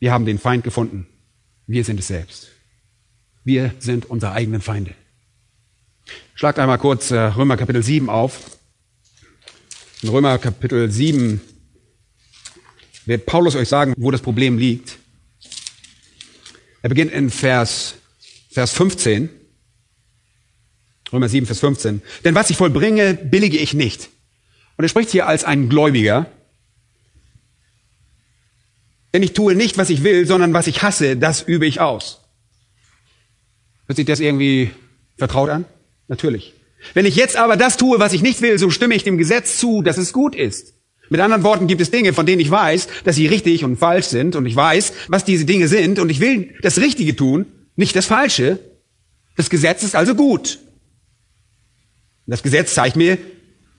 wir haben den Feind gefunden. Wir sind es selbst. Wir sind unsere eigenen Feinde. Schlagt einmal kurz äh, Römer Kapitel 7 auf. In Römer Kapitel 7 wird Paulus euch sagen, wo das Problem liegt. Er beginnt in Vers, Vers 15. Römer 7, Vers 15. Denn was ich vollbringe, billige ich nicht. Und er spricht hier als ein Gläubiger. Denn ich tue nicht, was ich will, sondern was ich hasse, das übe ich aus. Hört sich das irgendwie vertraut an? Natürlich. Wenn ich jetzt aber das tue, was ich nicht will, so stimme ich dem Gesetz zu, dass es gut ist. Mit anderen Worten gibt es Dinge, von denen ich weiß, dass sie richtig und falsch sind und ich weiß, was diese Dinge sind und ich will das Richtige tun, nicht das Falsche. Das Gesetz ist also gut. Das Gesetz zeigt mir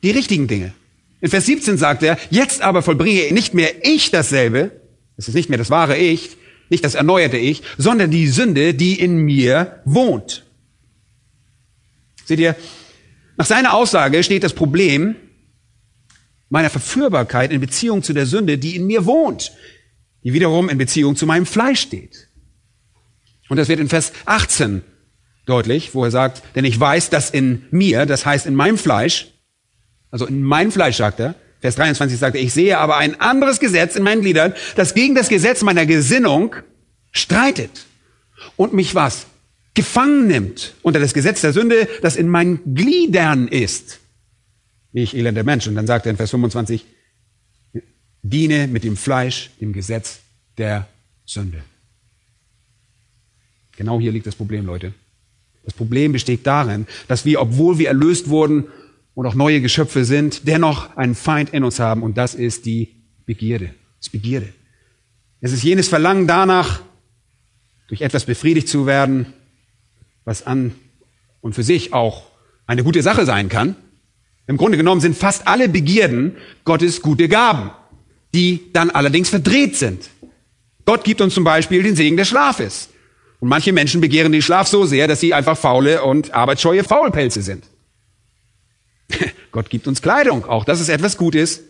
die richtigen Dinge. In Vers 17 sagt er, jetzt aber vollbringe nicht mehr ich dasselbe, es ist nicht mehr das wahre Ich, nicht das erneuerte Ich, sondern die Sünde, die in mir wohnt. Seht ihr, nach seiner Aussage steht das Problem meiner Verführbarkeit in Beziehung zu der Sünde, die in mir wohnt, die wiederum in Beziehung zu meinem Fleisch steht. Und das wird in Vers 18 deutlich, wo er sagt, denn ich weiß, dass in mir, das heißt in meinem Fleisch, also in meinem Fleisch sagt er, Vers 23 sagt er, ich sehe aber ein anderes Gesetz in meinen Gliedern, das gegen das Gesetz meiner Gesinnung streitet und mich was? Gefangen nimmt unter das Gesetz der Sünde, das in meinen Gliedern ist. Ich elender Mensch. Und dann sagt er in Vers 25, diene mit dem Fleisch dem Gesetz der Sünde. Genau hier liegt das Problem, Leute. Das Problem besteht darin, dass wir, obwohl wir erlöst wurden und auch neue Geschöpfe sind, dennoch einen Feind in uns haben und das ist die Begierde. Das Begierde. Es ist jenes Verlangen danach, durch etwas befriedigt zu werden, was an und für sich auch eine gute Sache sein kann. Im Grunde genommen sind fast alle Begierden Gottes gute Gaben, die dann allerdings verdreht sind. Gott gibt uns zum Beispiel den Segen des Schlafes. Und manche Menschen begehren den Schlaf so sehr, dass sie einfach faule und arbeitsscheue Faulpelze sind. Gott gibt uns Kleidung. Auch das ist etwas Gutes,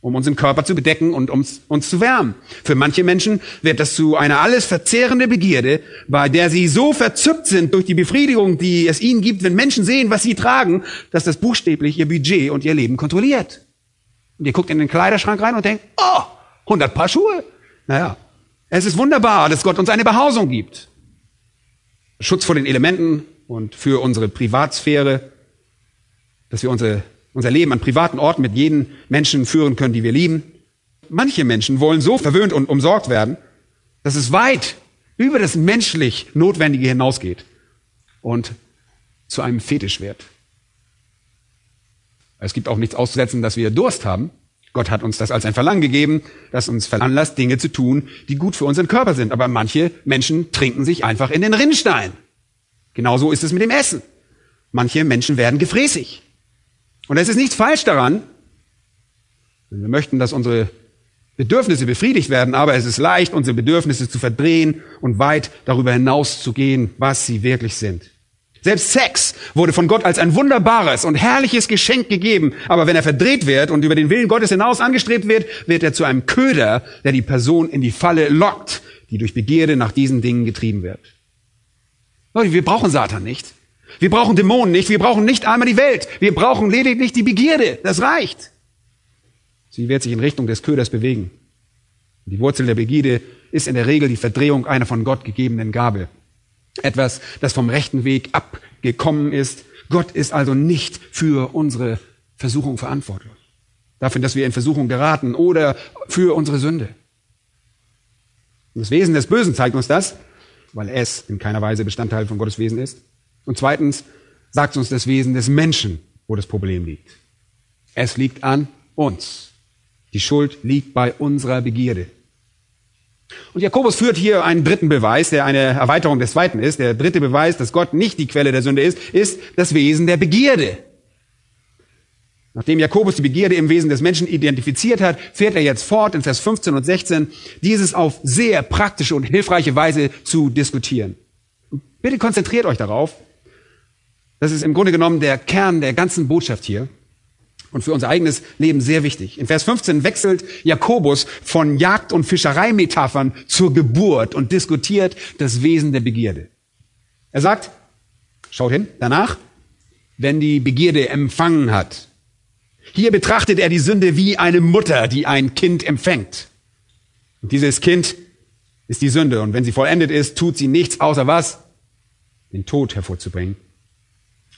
um unseren Körper zu bedecken und uns, uns zu wärmen. Für manche Menschen wird das zu einer alles verzehrende Begierde, bei der sie so verzückt sind durch die Befriedigung, die es ihnen gibt, wenn Menschen sehen, was sie tragen, dass das buchstäblich ihr Budget und ihr Leben kontrolliert. Und ihr guckt in den Kleiderschrank rein und denkt, oh, 100 Paar Schuhe. Naja, es ist wunderbar, dass Gott uns eine Behausung gibt. Schutz vor den Elementen und für unsere Privatsphäre, dass wir unsere unser Leben an privaten Orten mit jedem Menschen führen können, die wir lieben. Manche Menschen wollen so verwöhnt und umsorgt werden, dass es weit über das menschlich Notwendige hinausgeht und zu einem Fetisch wird. Es gibt auch nichts auszusetzen, dass wir Durst haben. Gott hat uns das als ein Verlangen gegeben, das uns veranlasst, Dinge zu tun, die gut für unseren Körper sind. Aber manche Menschen trinken sich einfach in den Rinnstein. Genauso ist es mit dem Essen. Manche Menschen werden gefräßig. Und es ist nichts falsch daran, wir möchten, dass unsere Bedürfnisse befriedigt werden, aber es ist leicht, unsere Bedürfnisse zu verdrehen und weit darüber hinaus zu gehen, was sie wirklich sind. Selbst Sex wurde von Gott als ein wunderbares und herrliches Geschenk gegeben, aber wenn er verdreht wird und über den Willen Gottes hinaus angestrebt wird, wird er zu einem Köder, der die Person in die Falle lockt, die durch Begierde nach diesen Dingen getrieben wird. Leute, wir brauchen Satan nicht. Wir brauchen Dämonen nicht, wir brauchen nicht einmal die Welt, wir brauchen lediglich die Begierde, das reicht. Sie wird sich in Richtung des Köders bewegen. Die Wurzel der Begierde ist in der Regel die Verdrehung einer von Gott gegebenen Gabe. Etwas, das vom rechten Weg abgekommen ist. Gott ist also nicht für unsere Versuchung verantwortlich. Dafür, dass wir in Versuchung geraten oder für unsere Sünde. Und das Wesen des Bösen zeigt uns das, weil es in keiner Weise Bestandteil von Gottes Wesen ist. Und zweitens sagt uns das Wesen des Menschen, wo das Problem liegt. Es liegt an uns. Die Schuld liegt bei unserer Begierde. Und Jakobus führt hier einen dritten Beweis, der eine Erweiterung des zweiten ist. Der dritte Beweis, dass Gott nicht die Quelle der Sünde ist, ist das Wesen der Begierde. Nachdem Jakobus die Begierde im Wesen des Menschen identifiziert hat, fährt er jetzt fort in Vers 15 und 16, dieses auf sehr praktische und hilfreiche Weise zu diskutieren. Bitte konzentriert euch darauf, das ist im Grunde genommen der Kern der ganzen Botschaft hier und für unser eigenes Leben sehr wichtig. In Vers 15 wechselt Jakobus von Jagd- und Fischereimetaphern zur Geburt und diskutiert das Wesen der Begierde. Er sagt, schaut hin, danach, wenn die Begierde empfangen hat. Hier betrachtet er die Sünde wie eine Mutter, die ein Kind empfängt. Und dieses Kind ist die Sünde. Und wenn sie vollendet ist, tut sie nichts außer was? Den Tod hervorzubringen.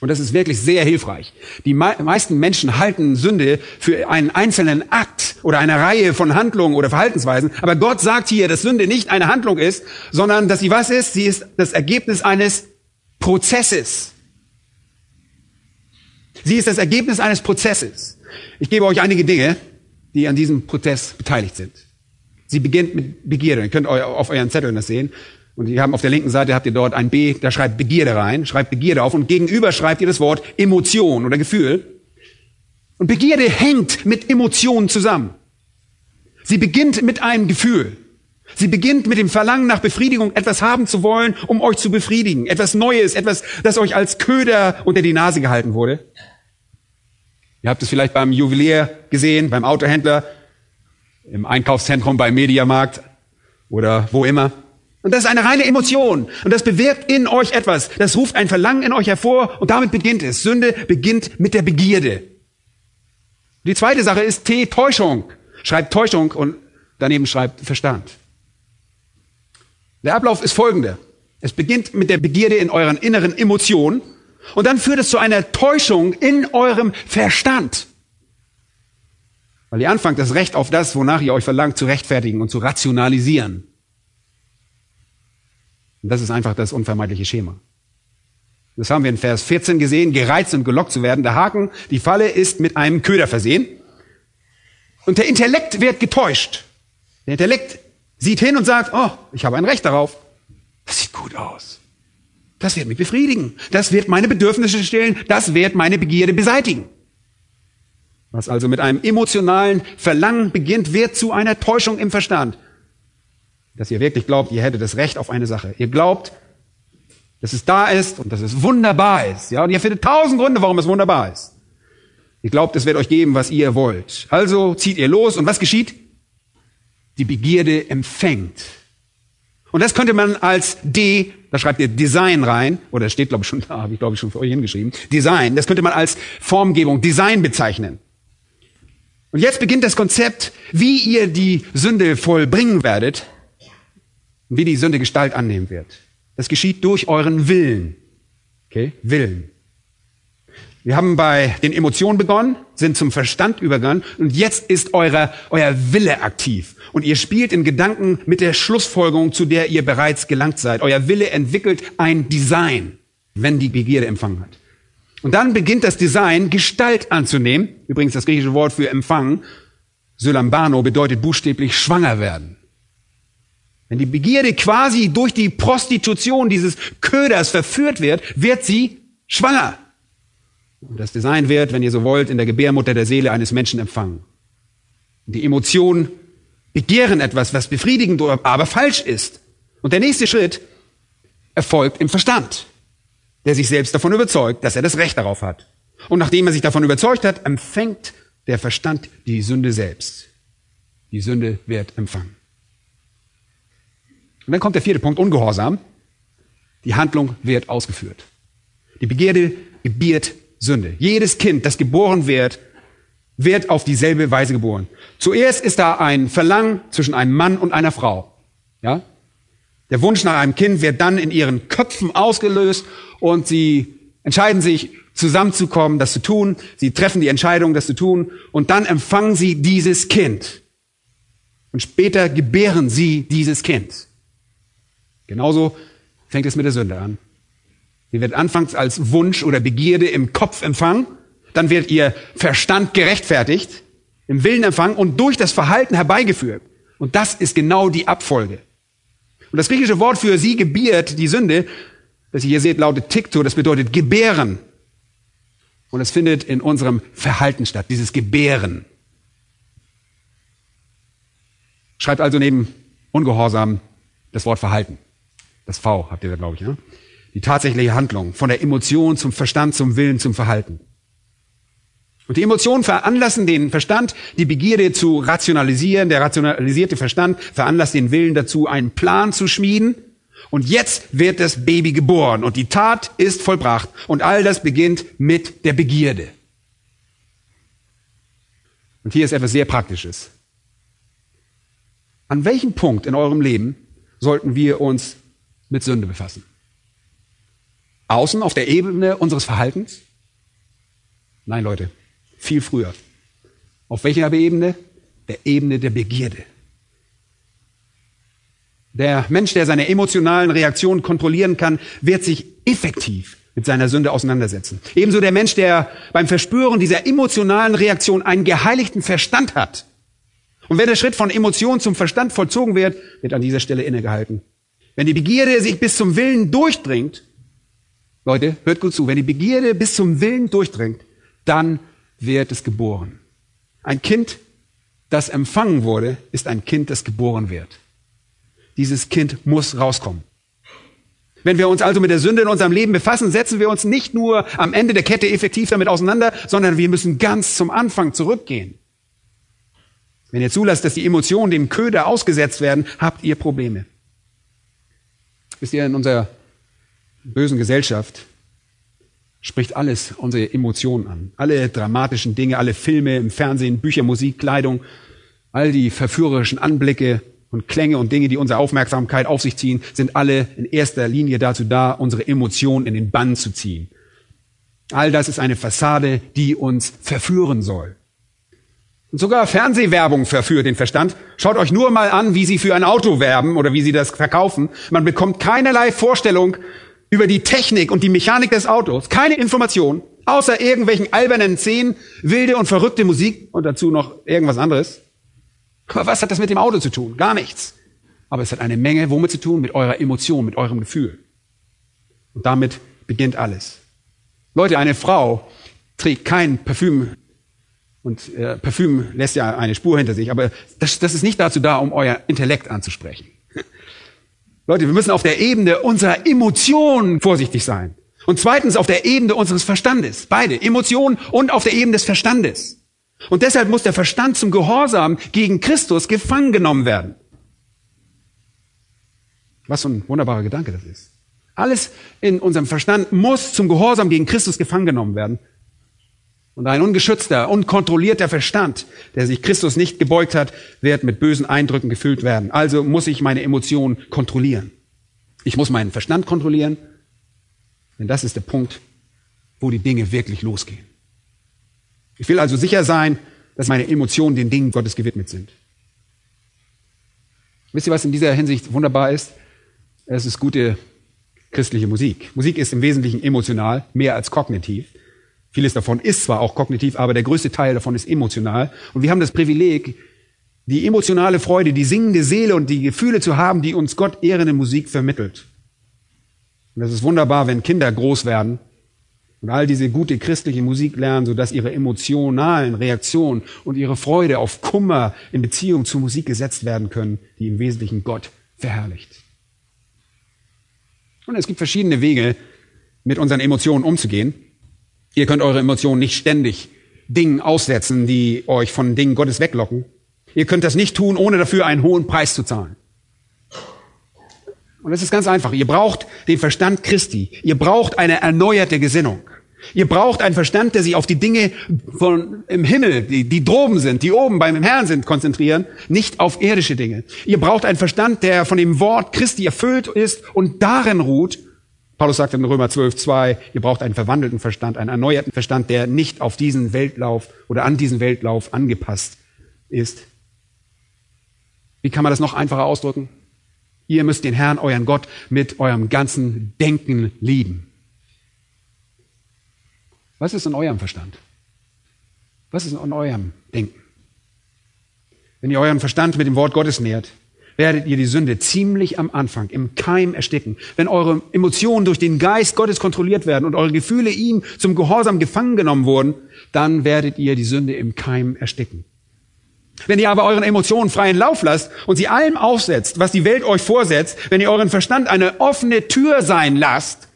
Und das ist wirklich sehr hilfreich. Die meisten Menschen halten Sünde für einen einzelnen Akt oder eine Reihe von Handlungen oder Verhaltensweisen. Aber Gott sagt hier, dass Sünde nicht eine Handlung ist, sondern dass sie was ist? Sie ist das Ergebnis eines Prozesses. Sie ist das Ergebnis eines Prozesses. Ich gebe euch einige Dinge, die an diesem Prozess beteiligt sind. Sie beginnt mit Begierde. Ihr könnt auf euren Zetteln das sehen. Und die haben auf der linken Seite habt ihr dort ein B, da schreibt Begierde rein, schreibt Begierde auf und gegenüber schreibt ihr das Wort Emotion oder Gefühl. Und Begierde hängt mit Emotionen zusammen. Sie beginnt mit einem Gefühl. Sie beginnt mit dem Verlangen nach Befriedigung, etwas haben zu wollen, um euch zu befriedigen. Etwas Neues, etwas, das euch als Köder unter die Nase gehalten wurde. Ihr habt es vielleicht beim Juwelier gesehen, beim Autohändler, im Einkaufszentrum, beim Mediamarkt oder wo immer. Und das ist eine reine Emotion. Und das bewirkt in euch etwas. Das ruft ein Verlangen in euch hervor und damit beginnt es. Sünde beginnt mit der Begierde. Die zweite Sache ist T, Täuschung. Schreibt Täuschung und daneben schreibt Verstand. Der Ablauf ist folgender. Es beginnt mit der Begierde in euren inneren Emotionen und dann führt es zu einer Täuschung in eurem Verstand. Weil ihr anfangt, das Recht auf das, wonach ihr euch verlangt, zu rechtfertigen und zu rationalisieren. Und das ist einfach das unvermeidliche Schema. Das haben wir in Vers 14 gesehen, gereizt und gelockt zu werden. Der Haken, die Falle ist mit einem Köder versehen. Und der Intellekt wird getäuscht. Der Intellekt sieht hin und sagt, oh, ich habe ein Recht darauf. Das sieht gut aus. Das wird mich befriedigen. Das wird meine Bedürfnisse stillen. Das wird meine Begierde beseitigen. Was also mit einem emotionalen Verlangen beginnt, wird zu einer Täuschung im Verstand. Dass ihr wirklich glaubt, ihr hättet das Recht auf eine Sache. Ihr glaubt, dass es da ist und dass es wunderbar ist. Ja, und ihr findet tausend Gründe, warum es wunderbar ist. Ihr glaubt, es wird euch geben, was ihr wollt. Also zieht ihr los und was geschieht? Die Begierde empfängt. Und das könnte man als D, da schreibt ihr Design rein, oder steht glaube ich schon da, habe ich glaube ich schon für euch hingeschrieben, Design, das könnte man als Formgebung, Design bezeichnen. Und jetzt beginnt das Konzept, wie ihr die Sünde vollbringen werdet und wie die Sünde Gestalt annehmen wird. Das geschieht durch euren Willen. Okay? Willen. Wir haben bei den Emotionen begonnen, sind zum Verstand übergegangen und jetzt ist euer, euer Wille aktiv. Und ihr spielt in Gedanken mit der Schlussfolgerung, zu der ihr bereits gelangt seid. Euer Wille entwickelt ein Design, wenn die Begierde empfangen hat. Und dann beginnt das Design Gestalt anzunehmen. Übrigens das griechische Wort für empfangen, Sylambano, bedeutet buchstäblich schwanger werden. Wenn die Begierde quasi durch die Prostitution dieses Köders verführt wird, wird sie schwanger. Und das Design wird, wenn ihr so wollt, in der Gebärmutter der Seele eines Menschen empfangen. Die Emotionen begehren etwas, was befriedigend, aber falsch ist. Und der nächste Schritt erfolgt im Verstand, der sich selbst davon überzeugt, dass er das Recht darauf hat. Und nachdem er sich davon überzeugt hat, empfängt der Verstand die Sünde selbst. Die Sünde wird empfangen. Und dann kommt der vierte Punkt, Ungehorsam. Die Handlung wird ausgeführt. Die Begierde gebiert Sünde. Jedes Kind, das geboren wird, wird auf dieselbe Weise geboren. Zuerst ist da ein Verlangen zwischen einem Mann und einer Frau. Ja? Der Wunsch nach einem Kind wird dann in ihren Köpfen ausgelöst und sie entscheiden sich, zusammenzukommen, das zu tun. Sie treffen die Entscheidung, das zu tun und dann empfangen sie dieses Kind. Und später gebären sie dieses Kind. Genauso fängt es mit der Sünde an. Sie wird anfangs als Wunsch oder Begierde im Kopf empfangen, dann wird ihr Verstand gerechtfertigt, im Willen empfangen und durch das Verhalten herbeigeführt. Und das ist genau die Abfolge. Und das griechische Wort für sie gebiert, die Sünde, das ihr hier seht, lautet Tikto, das bedeutet gebären. Und es findet in unserem Verhalten statt, dieses Gebären. Schreibt also neben Ungehorsam das Wort Verhalten. Das V habt ihr da, glaube ich. Ja? Die tatsächliche Handlung. Von der Emotion zum Verstand, zum Willen, zum Verhalten. Und die Emotionen veranlassen den Verstand, die Begierde zu rationalisieren. Der rationalisierte Verstand veranlasst den Willen dazu, einen Plan zu schmieden. Und jetzt wird das Baby geboren und die Tat ist vollbracht. Und all das beginnt mit der Begierde. Und hier ist etwas sehr Praktisches. An welchem Punkt in eurem Leben sollten wir uns mit Sünde befassen? Außen auf der Ebene unseres Verhaltens? Nein, Leute, viel früher. Auf welcher Ebene? Der Ebene der Begierde. Der Mensch, der seine emotionalen Reaktionen kontrollieren kann, wird sich effektiv mit seiner Sünde auseinandersetzen. Ebenso der Mensch, der beim Verspüren dieser emotionalen Reaktion einen geheiligten Verstand hat. Und wenn der Schritt von Emotion zum Verstand vollzogen wird, wird an dieser Stelle innegehalten. Wenn die Begierde sich bis zum Willen durchdringt, Leute, hört gut zu, wenn die Begierde bis zum Willen durchdringt, dann wird es geboren. Ein Kind, das empfangen wurde, ist ein Kind, das geboren wird. Dieses Kind muss rauskommen. Wenn wir uns also mit der Sünde in unserem Leben befassen, setzen wir uns nicht nur am Ende der Kette effektiv damit auseinander, sondern wir müssen ganz zum Anfang zurückgehen. Wenn ihr zulasst, dass die Emotionen dem Köder ausgesetzt werden, habt ihr Probleme. Wisst ihr, in unserer bösen Gesellschaft spricht alles unsere Emotionen an. Alle dramatischen Dinge, alle Filme im Fernsehen, Bücher, Musik, Kleidung, all die verführerischen Anblicke und Klänge und Dinge, die unsere Aufmerksamkeit auf sich ziehen, sind alle in erster Linie dazu da, unsere Emotionen in den Bann zu ziehen. All das ist eine Fassade, die uns verführen soll. Und sogar Fernsehwerbung verführt den Verstand. Schaut euch nur mal an, wie sie für ein Auto werben oder wie sie das verkaufen. Man bekommt keinerlei Vorstellung über die Technik und die Mechanik des Autos. Keine Information, außer irgendwelchen albernen Szenen, wilde und verrückte Musik und dazu noch irgendwas anderes. Aber was hat das mit dem Auto zu tun? Gar nichts. Aber es hat eine Menge womit zu tun? Mit eurer Emotion, mit eurem Gefühl. Und damit beginnt alles. Leute, eine Frau trägt kein Parfüm und äh, Parfüm lässt ja eine Spur hinter sich, aber das, das ist nicht dazu da, um euer Intellekt anzusprechen. Leute, wir müssen auf der Ebene unserer Emotionen vorsichtig sein. Und zweitens auf der Ebene unseres Verstandes. Beide, Emotionen und auf der Ebene des Verstandes. Und deshalb muss der Verstand zum Gehorsam gegen Christus gefangen genommen werden. Was so ein wunderbarer Gedanke das ist. Alles in unserem Verstand muss zum Gehorsam gegen Christus gefangen genommen werden. Und ein ungeschützter, unkontrollierter Verstand, der sich Christus nicht gebeugt hat, wird mit bösen Eindrücken gefüllt werden. Also muss ich meine Emotionen kontrollieren. Ich muss meinen Verstand kontrollieren, denn das ist der Punkt, wo die Dinge wirklich losgehen. Ich will also sicher sein, dass meine Emotionen den Dingen Gottes gewidmet sind. Wisst ihr, was in dieser Hinsicht wunderbar ist? Es ist gute christliche Musik. Musik ist im Wesentlichen emotional, mehr als kognitiv. Vieles davon ist zwar auch kognitiv, aber der größte Teil davon ist emotional. Und wir haben das Privileg, die emotionale Freude, die singende Seele und die Gefühle zu haben, die uns Gott ehrende Musik vermittelt. Und das ist wunderbar, wenn Kinder groß werden und all diese gute christliche Musik lernen, sodass ihre emotionalen Reaktionen und ihre Freude auf Kummer in Beziehung zur Musik gesetzt werden können, die im Wesentlichen Gott verherrlicht. Und es gibt verschiedene Wege, mit unseren Emotionen umzugehen. Ihr könnt eure Emotionen nicht ständig Dingen aussetzen, die euch von Dingen Gottes weglocken. Ihr könnt das nicht tun, ohne dafür einen hohen Preis zu zahlen. Und es ist ganz einfach. Ihr braucht den Verstand Christi. Ihr braucht eine erneuerte Gesinnung. Ihr braucht einen Verstand, der sich auf die Dinge von im Himmel, die, die droben sind, die oben beim Herrn sind, konzentrieren, nicht auf irdische Dinge. Ihr braucht einen Verstand, der von dem Wort Christi erfüllt ist und darin ruht Paulus sagt in Römer 12, 2, ihr braucht einen verwandelten Verstand, einen erneuerten Verstand, der nicht auf diesen Weltlauf oder an diesen Weltlauf angepasst ist. Wie kann man das noch einfacher ausdrücken? Ihr müsst den Herrn, euren Gott, mit eurem ganzen Denken lieben. Was ist in eurem Verstand? Was ist in eurem Denken? Wenn ihr euren Verstand mit dem Wort Gottes nährt, werdet ihr die Sünde ziemlich am Anfang im Keim ersticken. Wenn eure Emotionen durch den Geist Gottes kontrolliert werden und eure Gefühle ihm zum Gehorsam gefangen genommen wurden, dann werdet ihr die Sünde im Keim ersticken. Wenn ihr aber euren Emotionen freien Lauf lasst und sie allem aufsetzt, was die Welt euch vorsetzt, wenn ihr euren Verstand eine offene Tür sein lasst,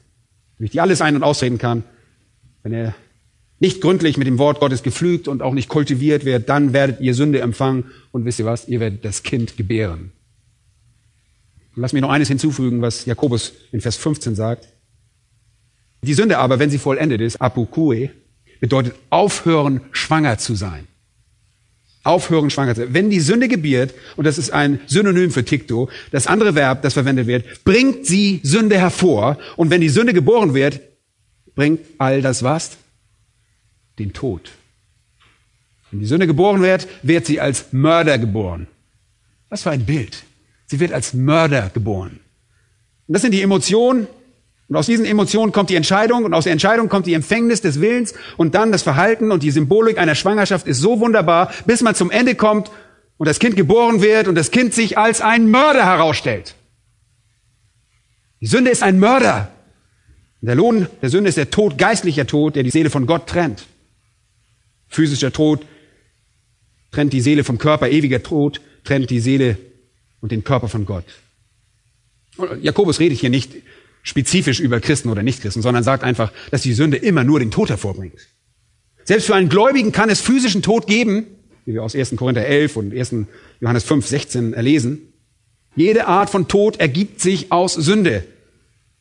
durch die alles ein- und ausreden kann, wenn er nicht gründlich mit dem Wort Gottes gepflügt und auch nicht kultiviert wird, dann werdet ihr Sünde empfangen und wisst ihr was, ihr werdet das Kind gebären. Und lass mich noch eines hinzufügen, was Jakobus in Vers 15 sagt. Die Sünde aber, wenn sie vollendet ist, apokue, bedeutet aufhören, schwanger zu sein. Aufhören, schwanger zu sein. Wenn die Sünde gebiert, und das ist ein Synonym für Tikto, das andere Verb, das verwendet wird, bringt sie Sünde hervor. Und wenn die Sünde geboren wird, bringt all das was? Den Tod. Wenn die Sünde geboren wird, wird sie als Mörder geboren. Was für ein Bild. Sie wird als Mörder geboren. Und das sind die Emotionen. Und aus diesen Emotionen kommt die Entscheidung und aus der Entscheidung kommt die Empfängnis des Willens und dann das Verhalten und die Symbolik einer Schwangerschaft ist so wunderbar, bis man zum Ende kommt und das Kind geboren wird und das Kind sich als ein Mörder herausstellt. Die Sünde ist ein Mörder. Der Lohn der Sünde ist der Tod, geistlicher Tod, der die Seele von Gott trennt. Physischer Tod trennt die Seele vom Körper, ewiger Tod trennt die Seele und den Körper von Gott. Jakobus redet hier nicht spezifisch über Christen oder Nichtchristen, sondern sagt einfach, dass die Sünde immer nur den Tod hervorbringt. Selbst für einen Gläubigen kann es physischen Tod geben, wie wir aus 1. Korinther 11 und 1. Johannes 5, 16 erlesen. Jede Art von Tod ergibt sich aus Sünde.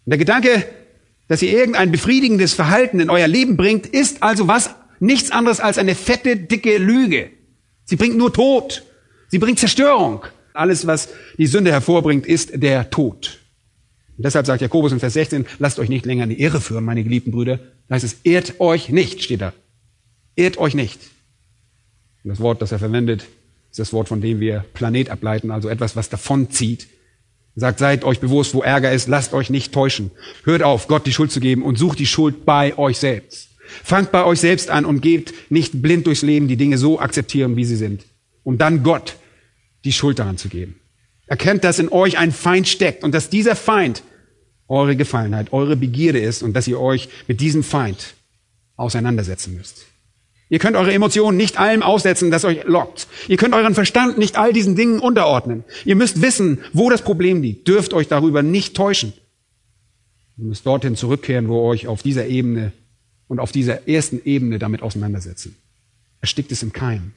Und der Gedanke, dass ihr irgendein befriedigendes Verhalten in euer Leben bringt, ist also was? Nichts anderes als eine fette, dicke Lüge. Sie bringt nur Tod. Sie bringt Zerstörung. Alles, was die Sünde hervorbringt, ist der Tod. Und deshalb sagt Jakobus in Vers 16, lasst euch nicht länger in die Irre führen, meine geliebten Brüder. Da heißt es, ehrt euch nicht, steht da. Ehrt euch nicht. Und das Wort, das er verwendet, ist das Wort, von dem wir Planet ableiten, also etwas, was davonzieht. Er sagt, seid euch bewusst, wo Ärger ist, lasst euch nicht täuschen. Hört auf, Gott die Schuld zu geben und sucht die Schuld bei euch selbst. Fangt bei euch selbst an und gebt nicht blind durchs Leben die Dinge so akzeptieren, wie sie sind, um dann Gott die Schuld daran zu geben. Erkennt, dass in euch ein Feind steckt und dass dieser Feind eure Gefallenheit, eure Begierde ist und dass ihr euch mit diesem Feind auseinandersetzen müsst. Ihr könnt eure Emotionen nicht allem aussetzen, das euch lockt. Ihr könnt euren Verstand nicht all diesen Dingen unterordnen. Ihr müsst wissen, wo das Problem liegt. Dürft euch darüber nicht täuschen. Ihr müsst dorthin zurückkehren, wo euch auf dieser Ebene und auf dieser ersten Ebene damit auseinandersetzen. Erstickt es im Keim.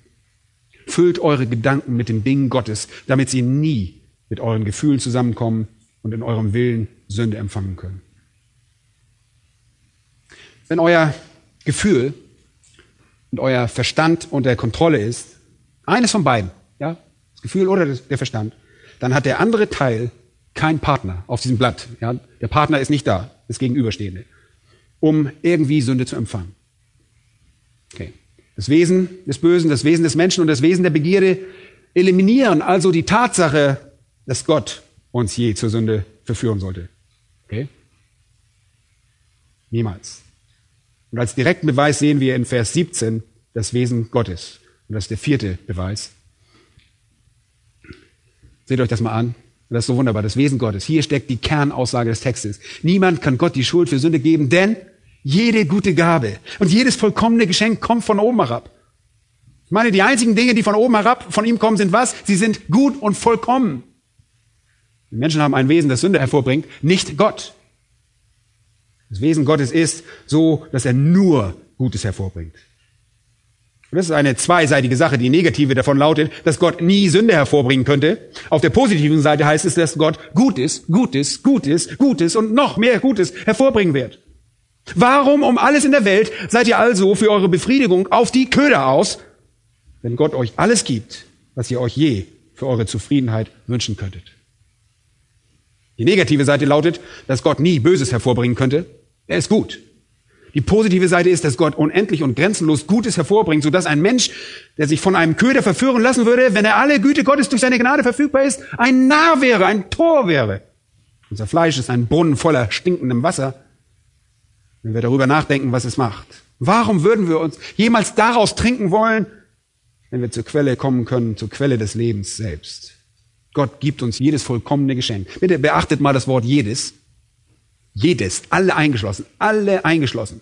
Füllt eure Gedanken mit den Dingen Gottes, damit sie nie mit euren Gefühlen zusammenkommen und in eurem Willen Sünde empfangen können. Wenn euer Gefühl und euer Verstand unter Kontrolle ist, eines von beiden, ja, das Gefühl oder der Verstand, dann hat der andere Teil keinen Partner auf diesem Blatt. Ja, der Partner ist nicht da, das Gegenüberstehende, um irgendwie Sünde zu empfangen. Okay. Das Wesen des Bösen, das Wesen des Menschen und das Wesen der Begierde eliminieren also die Tatsache, dass Gott uns je zur Sünde verführen sollte. Okay? Niemals. Und als direkten Beweis sehen wir in Vers 17 das Wesen Gottes. Und das ist der vierte Beweis. Seht euch das mal an. Das ist so wunderbar, das Wesen Gottes. Hier steckt die Kernaussage des Textes. Niemand kann Gott die Schuld für Sünde geben, denn jede gute Gabe und jedes vollkommene Geschenk kommt von oben herab. Ich meine, die einzigen Dinge, die von oben herab von ihm kommen, sind was? Sie sind gut und vollkommen. Die Menschen haben ein Wesen, das Sünde hervorbringt, nicht Gott. Das Wesen Gottes ist so, dass er nur Gutes hervorbringt. Und das ist eine zweiseitige Sache. Die negative davon lautet, dass Gott nie Sünde hervorbringen könnte. Auf der positiven Seite heißt es, dass Gott Gutes, Gutes, Gutes, Gutes und noch mehr Gutes hervorbringen wird. Warum um alles in der Welt seid ihr also für eure Befriedigung auf die Köder aus, wenn Gott euch alles gibt, was ihr euch je für eure Zufriedenheit wünschen könntet? Die negative Seite lautet, dass Gott nie Böses hervorbringen könnte. Er ist gut. Die positive Seite ist, dass Gott unendlich und grenzenlos Gutes hervorbringt, sodass ein Mensch, der sich von einem Köder verführen lassen würde, wenn er alle Güte Gottes durch seine Gnade verfügbar ist, ein Narr wäre, ein Tor wäre. Unser Fleisch ist ein Brunnen voller stinkendem Wasser, wenn wir darüber nachdenken, was es macht. Warum würden wir uns jemals daraus trinken wollen, wenn wir zur Quelle kommen können, zur Quelle des Lebens selbst? Gott gibt uns jedes vollkommene Geschenk. Bitte beachtet mal das Wort jedes. Jedes, alle eingeschlossen, alle eingeschlossen.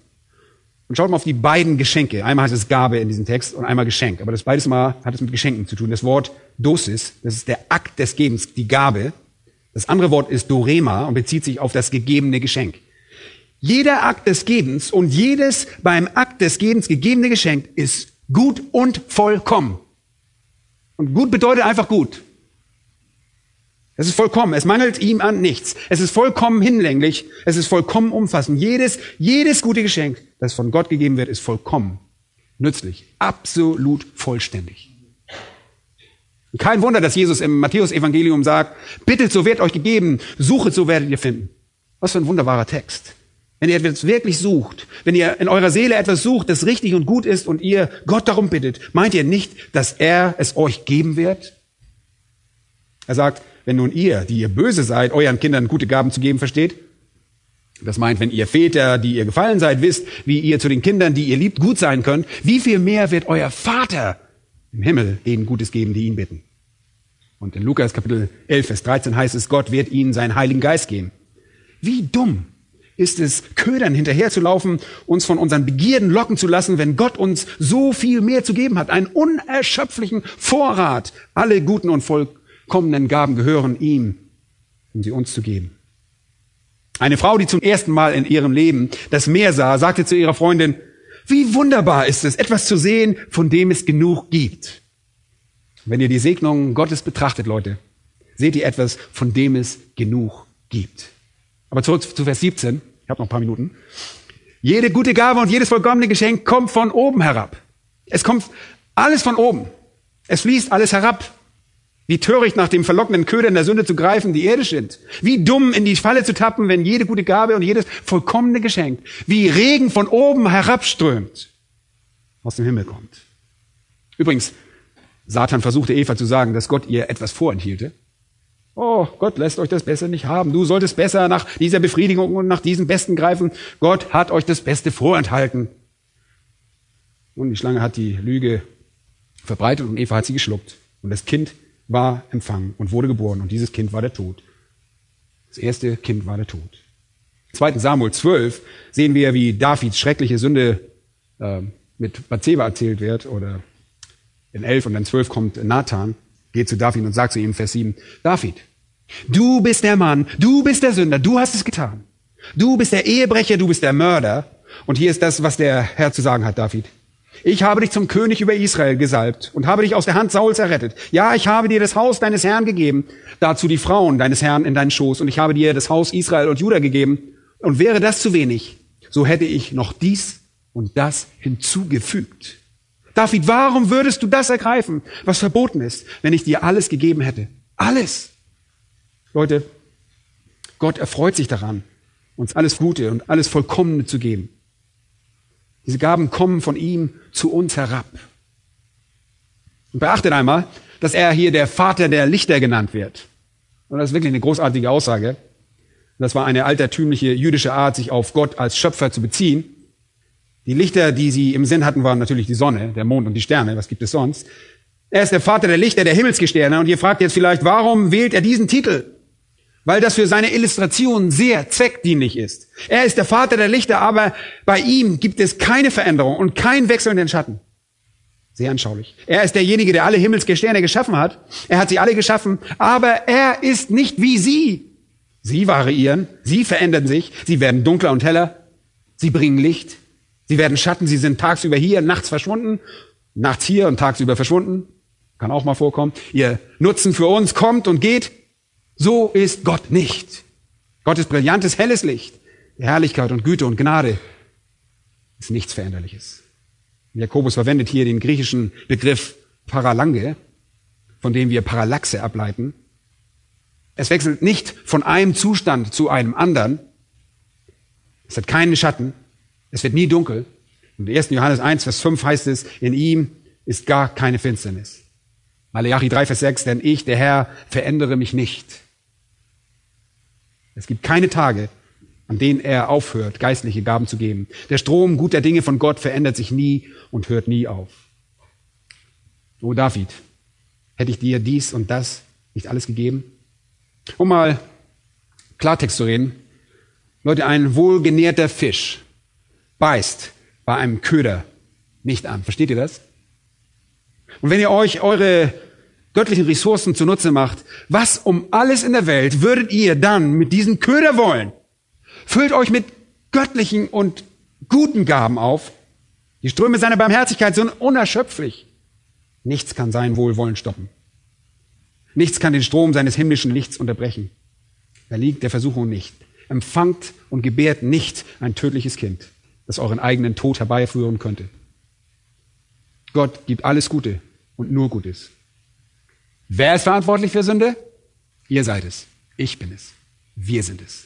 Und schaut mal auf die beiden Geschenke. Einmal heißt es Gabe in diesem Text und einmal Geschenk. Aber das beides Mal hat es mit Geschenken zu tun. Das Wort Dosis, das ist der Akt des Gebens, die Gabe. Das andere Wort ist Dorema und bezieht sich auf das gegebene Geschenk. Jeder Akt des Gebens und jedes beim Akt des Gebens gegebene Geschenk ist gut und vollkommen. Und gut bedeutet einfach gut. Es ist vollkommen. Es mangelt ihm an nichts. Es ist vollkommen hinlänglich. Es ist vollkommen umfassend. Jedes, jedes gute Geschenk, das von Gott gegeben wird, ist vollkommen nützlich. Absolut vollständig. Und kein Wunder, dass Jesus im Matthäus-Evangelium sagt, bittet, so wird euch gegeben, suchet, so werdet ihr finden. Was für ein wunderbarer Text. Wenn ihr etwas wirklich sucht, wenn ihr in eurer Seele etwas sucht, das richtig und gut ist und ihr Gott darum bittet, meint ihr nicht, dass er es euch geben wird? Er sagt, wenn nun ihr, die ihr böse seid, euren Kindern gute Gaben zu geben versteht, das meint, wenn ihr Väter, die ihr gefallen seid, wisst, wie ihr zu den Kindern, die ihr liebt, gut sein könnt, wie viel mehr wird euer Vater im Himmel denen Gutes geben, die ihn bitten. Und in Lukas Kapitel 11, Vers 13 heißt es, Gott wird ihnen seinen Heiligen Geist geben. Wie dumm ist es, Ködern hinterherzulaufen, uns von unseren Begierden locken zu lassen, wenn Gott uns so viel mehr zu geben hat, einen unerschöpflichen Vorrat. Alle guten und voll kommenden Gaben gehören ihm. um sie uns zu geben. Eine Frau, die zum ersten Mal in ihrem Leben das Meer sah, sagte zu ihrer Freundin, wie wunderbar ist es, etwas zu sehen, von dem es genug gibt. Wenn ihr die Segnungen Gottes betrachtet, Leute, seht ihr etwas, von dem es genug gibt. Aber zurück zu Vers 17. Ich habe noch ein paar Minuten. Jede gute Gabe und jedes vollkommene Geschenk kommt von oben herab. Es kommt alles von oben. Es fließt alles herab. Wie töricht nach dem verlockenden Köder in der Sünde zu greifen, die Erde sind. Wie dumm in die Falle zu tappen, wenn jede gute Gabe und jedes vollkommene Geschenk wie Regen von oben herabströmt, aus dem Himmel kommt. Übrigens, Satan versuchte Eva zu sagen, dass Gott ihr etwas vorenthielte. Oh, Gott lässt euch das Beste nicht haben. Du solltest besser nach dieser Befriedigung und nach diesem Besten greifen. Gott hat euch das Beste vorenthalten. Und die Schlange hat die Lüge verbreitet und Eva hat sie geschluckt. Und das Kind war empfangen und wurde geboren und dieses Kind war der Tod. Das erste Kind war der Tod. 2. Samuel 12 sehen wir, wie Davids schreckliche Sünde äh, mit Bathseba erzählt wird oder in 11 und dann 12 kommt Nathan, geht zu David und sagt zu ihm, Vers 7, David, du bist der Mann, du bist der Sünder, du hast es getan. Du bist der Ehebrecher, du bist der Mörder. Und hier ist das, was der Herr zu sagen hat, David. Ich habe dich zum König über Israel gesalbt und habe dich aus der Hand Sauls errettet. Ja, ich habe dir das Haus deines Herrn gegeben, dazu die Frauen deines Herrn in deinen Schoß und ich habe dir das Haus Israel und Juda gegeben. Und wäre das zu wenig, so hätte ich noch dies und das hinzugefügt. David, warum würdest du das ergreifen, was verboten ist, wenn ich dir alles gegeben hätte? Alles. Leute, Gott erfreut sich daran, uns alles Gute und alles Vollkommene zu geben. Diese Gaben kommen von ihm zu uns herab. Und beachtet einmal, dass er hier der Vater der Lichter genannt wird. Und das ist wirklich eine großartige Aussage. Das war eine altertümliche jüdische Art, sich auf Gott als Schöpfer zu beziehen. Die Lichter, die sie im Sinn hatten, waren natürlich die Sonne, der Mond und die Sterne. Was gibt es sonst? Er ist der Vater der Lichter, der Himmelsgestirne. Und ihr fragt jetzt vielleicht, warum wählt er diesen Titel? weil das für seine Illustration sehr zweckdienlich ist. Er ist der Vater der Lichter, aber bei ihm gibt es keine Veränderung und kein Wechsel in den Schatten. Sehr anschaulich. Er ist derjenige, der alle Himmelsgestirne geschaffen hat. Er hat sie alle geschaffen, aber er ist nicht wie sie. Sie variieren, sie verändern sich, sie werden dunkler und heller, sie bringen Licht, sie werden Schatten, sie sind tagsüber hier, nachts verschwunden, nachts hier und tagsüber verschwunden. Kann auch mal vorkommen. Ihr Nutzen für uns kommt und geht, so ist Gott nicht. Gott ist brillantes, helles Licht. Herrlichkeit und Güte und Gnade ist nichts Veränderliches. Jakobus verwendet hier den griechischen Begriff Paralange, von dem wir Parallaxe ableiten. Es wechselt nicht von einem Zustand zu einem anderen. Es hat keinen Schatten. Es wird nie dunkel. Und in 1. Johannes 1, Vers 5 heißt es, in ihm ist gar keine Finsternis. Malachi 3, Vers 6, denn ich, der Herr, verändere mich nicht. Es gibt keine Tage, an denen er aufhört, geistliche Gaben zu geben. Der Strom guter Dinge von Gott verändert sich nie und hört nie auf. O David, hätte ich dir dies und das nicht alles gegeben? Um mal Klartext zu reden. Leute, ein wohlgenährter Fisch beißt bei einem Köder nicht an. Versteht ihr das? Und wenn ihr euch eure göttlichen Ressourcen zunutze macht, was um alles in der Welt würdet ihr dann mit diesem Köder wollen? Füllt euch mit göttlichen und guten Gaben auf. Die Ströme seiner Barmherzigkeit sind unerschöpflich. Nichts kann sein Wohlwollen stoppen. Nichts kann den Strom seines himmlischen Lichts unterbrechen. Er liegt der Versuchung nicht. Empfangt und gebärt nicht ein tödliches Kind, das euren eigenen Tod herbeiführen könnte. Gott gibt alles Gute und nur Gutes. Wer ist verantwortlich für Sünde? Ihr seid es. Ich bin es. Wir sind es.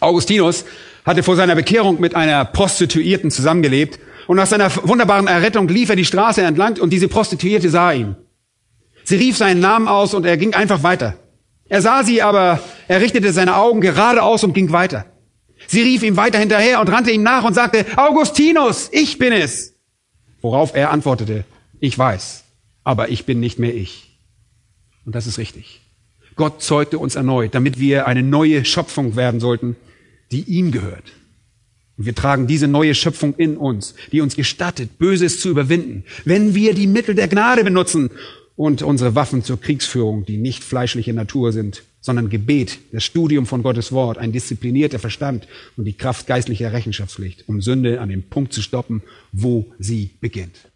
Augustinus hatte vor seiner Bekehrung mit einer Prostituierten zusammengelebt und nach seiner wunderbaren Errettung lief er die Straße entlang und diese Prostituierte sah ihn. Sie rief seinen Namen aus und er ging einfach weiter. Er sah sie, aber er richtete seine Augen geradeaus und ging weiter. Sie rief ihm weiter hinterher und rannte ihm nach und sagte, Augustinus, ich bin es. Worauf er antwortete, ich weiß, aber ich bin nicht mehr ich. Und das ist richtig. Gott zeugte uns erneut, damit wir eine neue Schöpfung werden sollten, die ihm gehört. Und wir tragen diese neue Schöpfung in uns, die uns gestattet, Böses zu überwinden, wenn wir die Mittel der Gnade benutzen und unsere Waffen zur Kriegsführung, die nicht fleischliche Natur sind, sondern Gebet, das Studium von Gottes Wort, ein disziplinierter Verstand und die Kraft geistlicher Rechenschaftspflicht, um Sünde an dem Punkt zu stoppen, wo sie beginnt.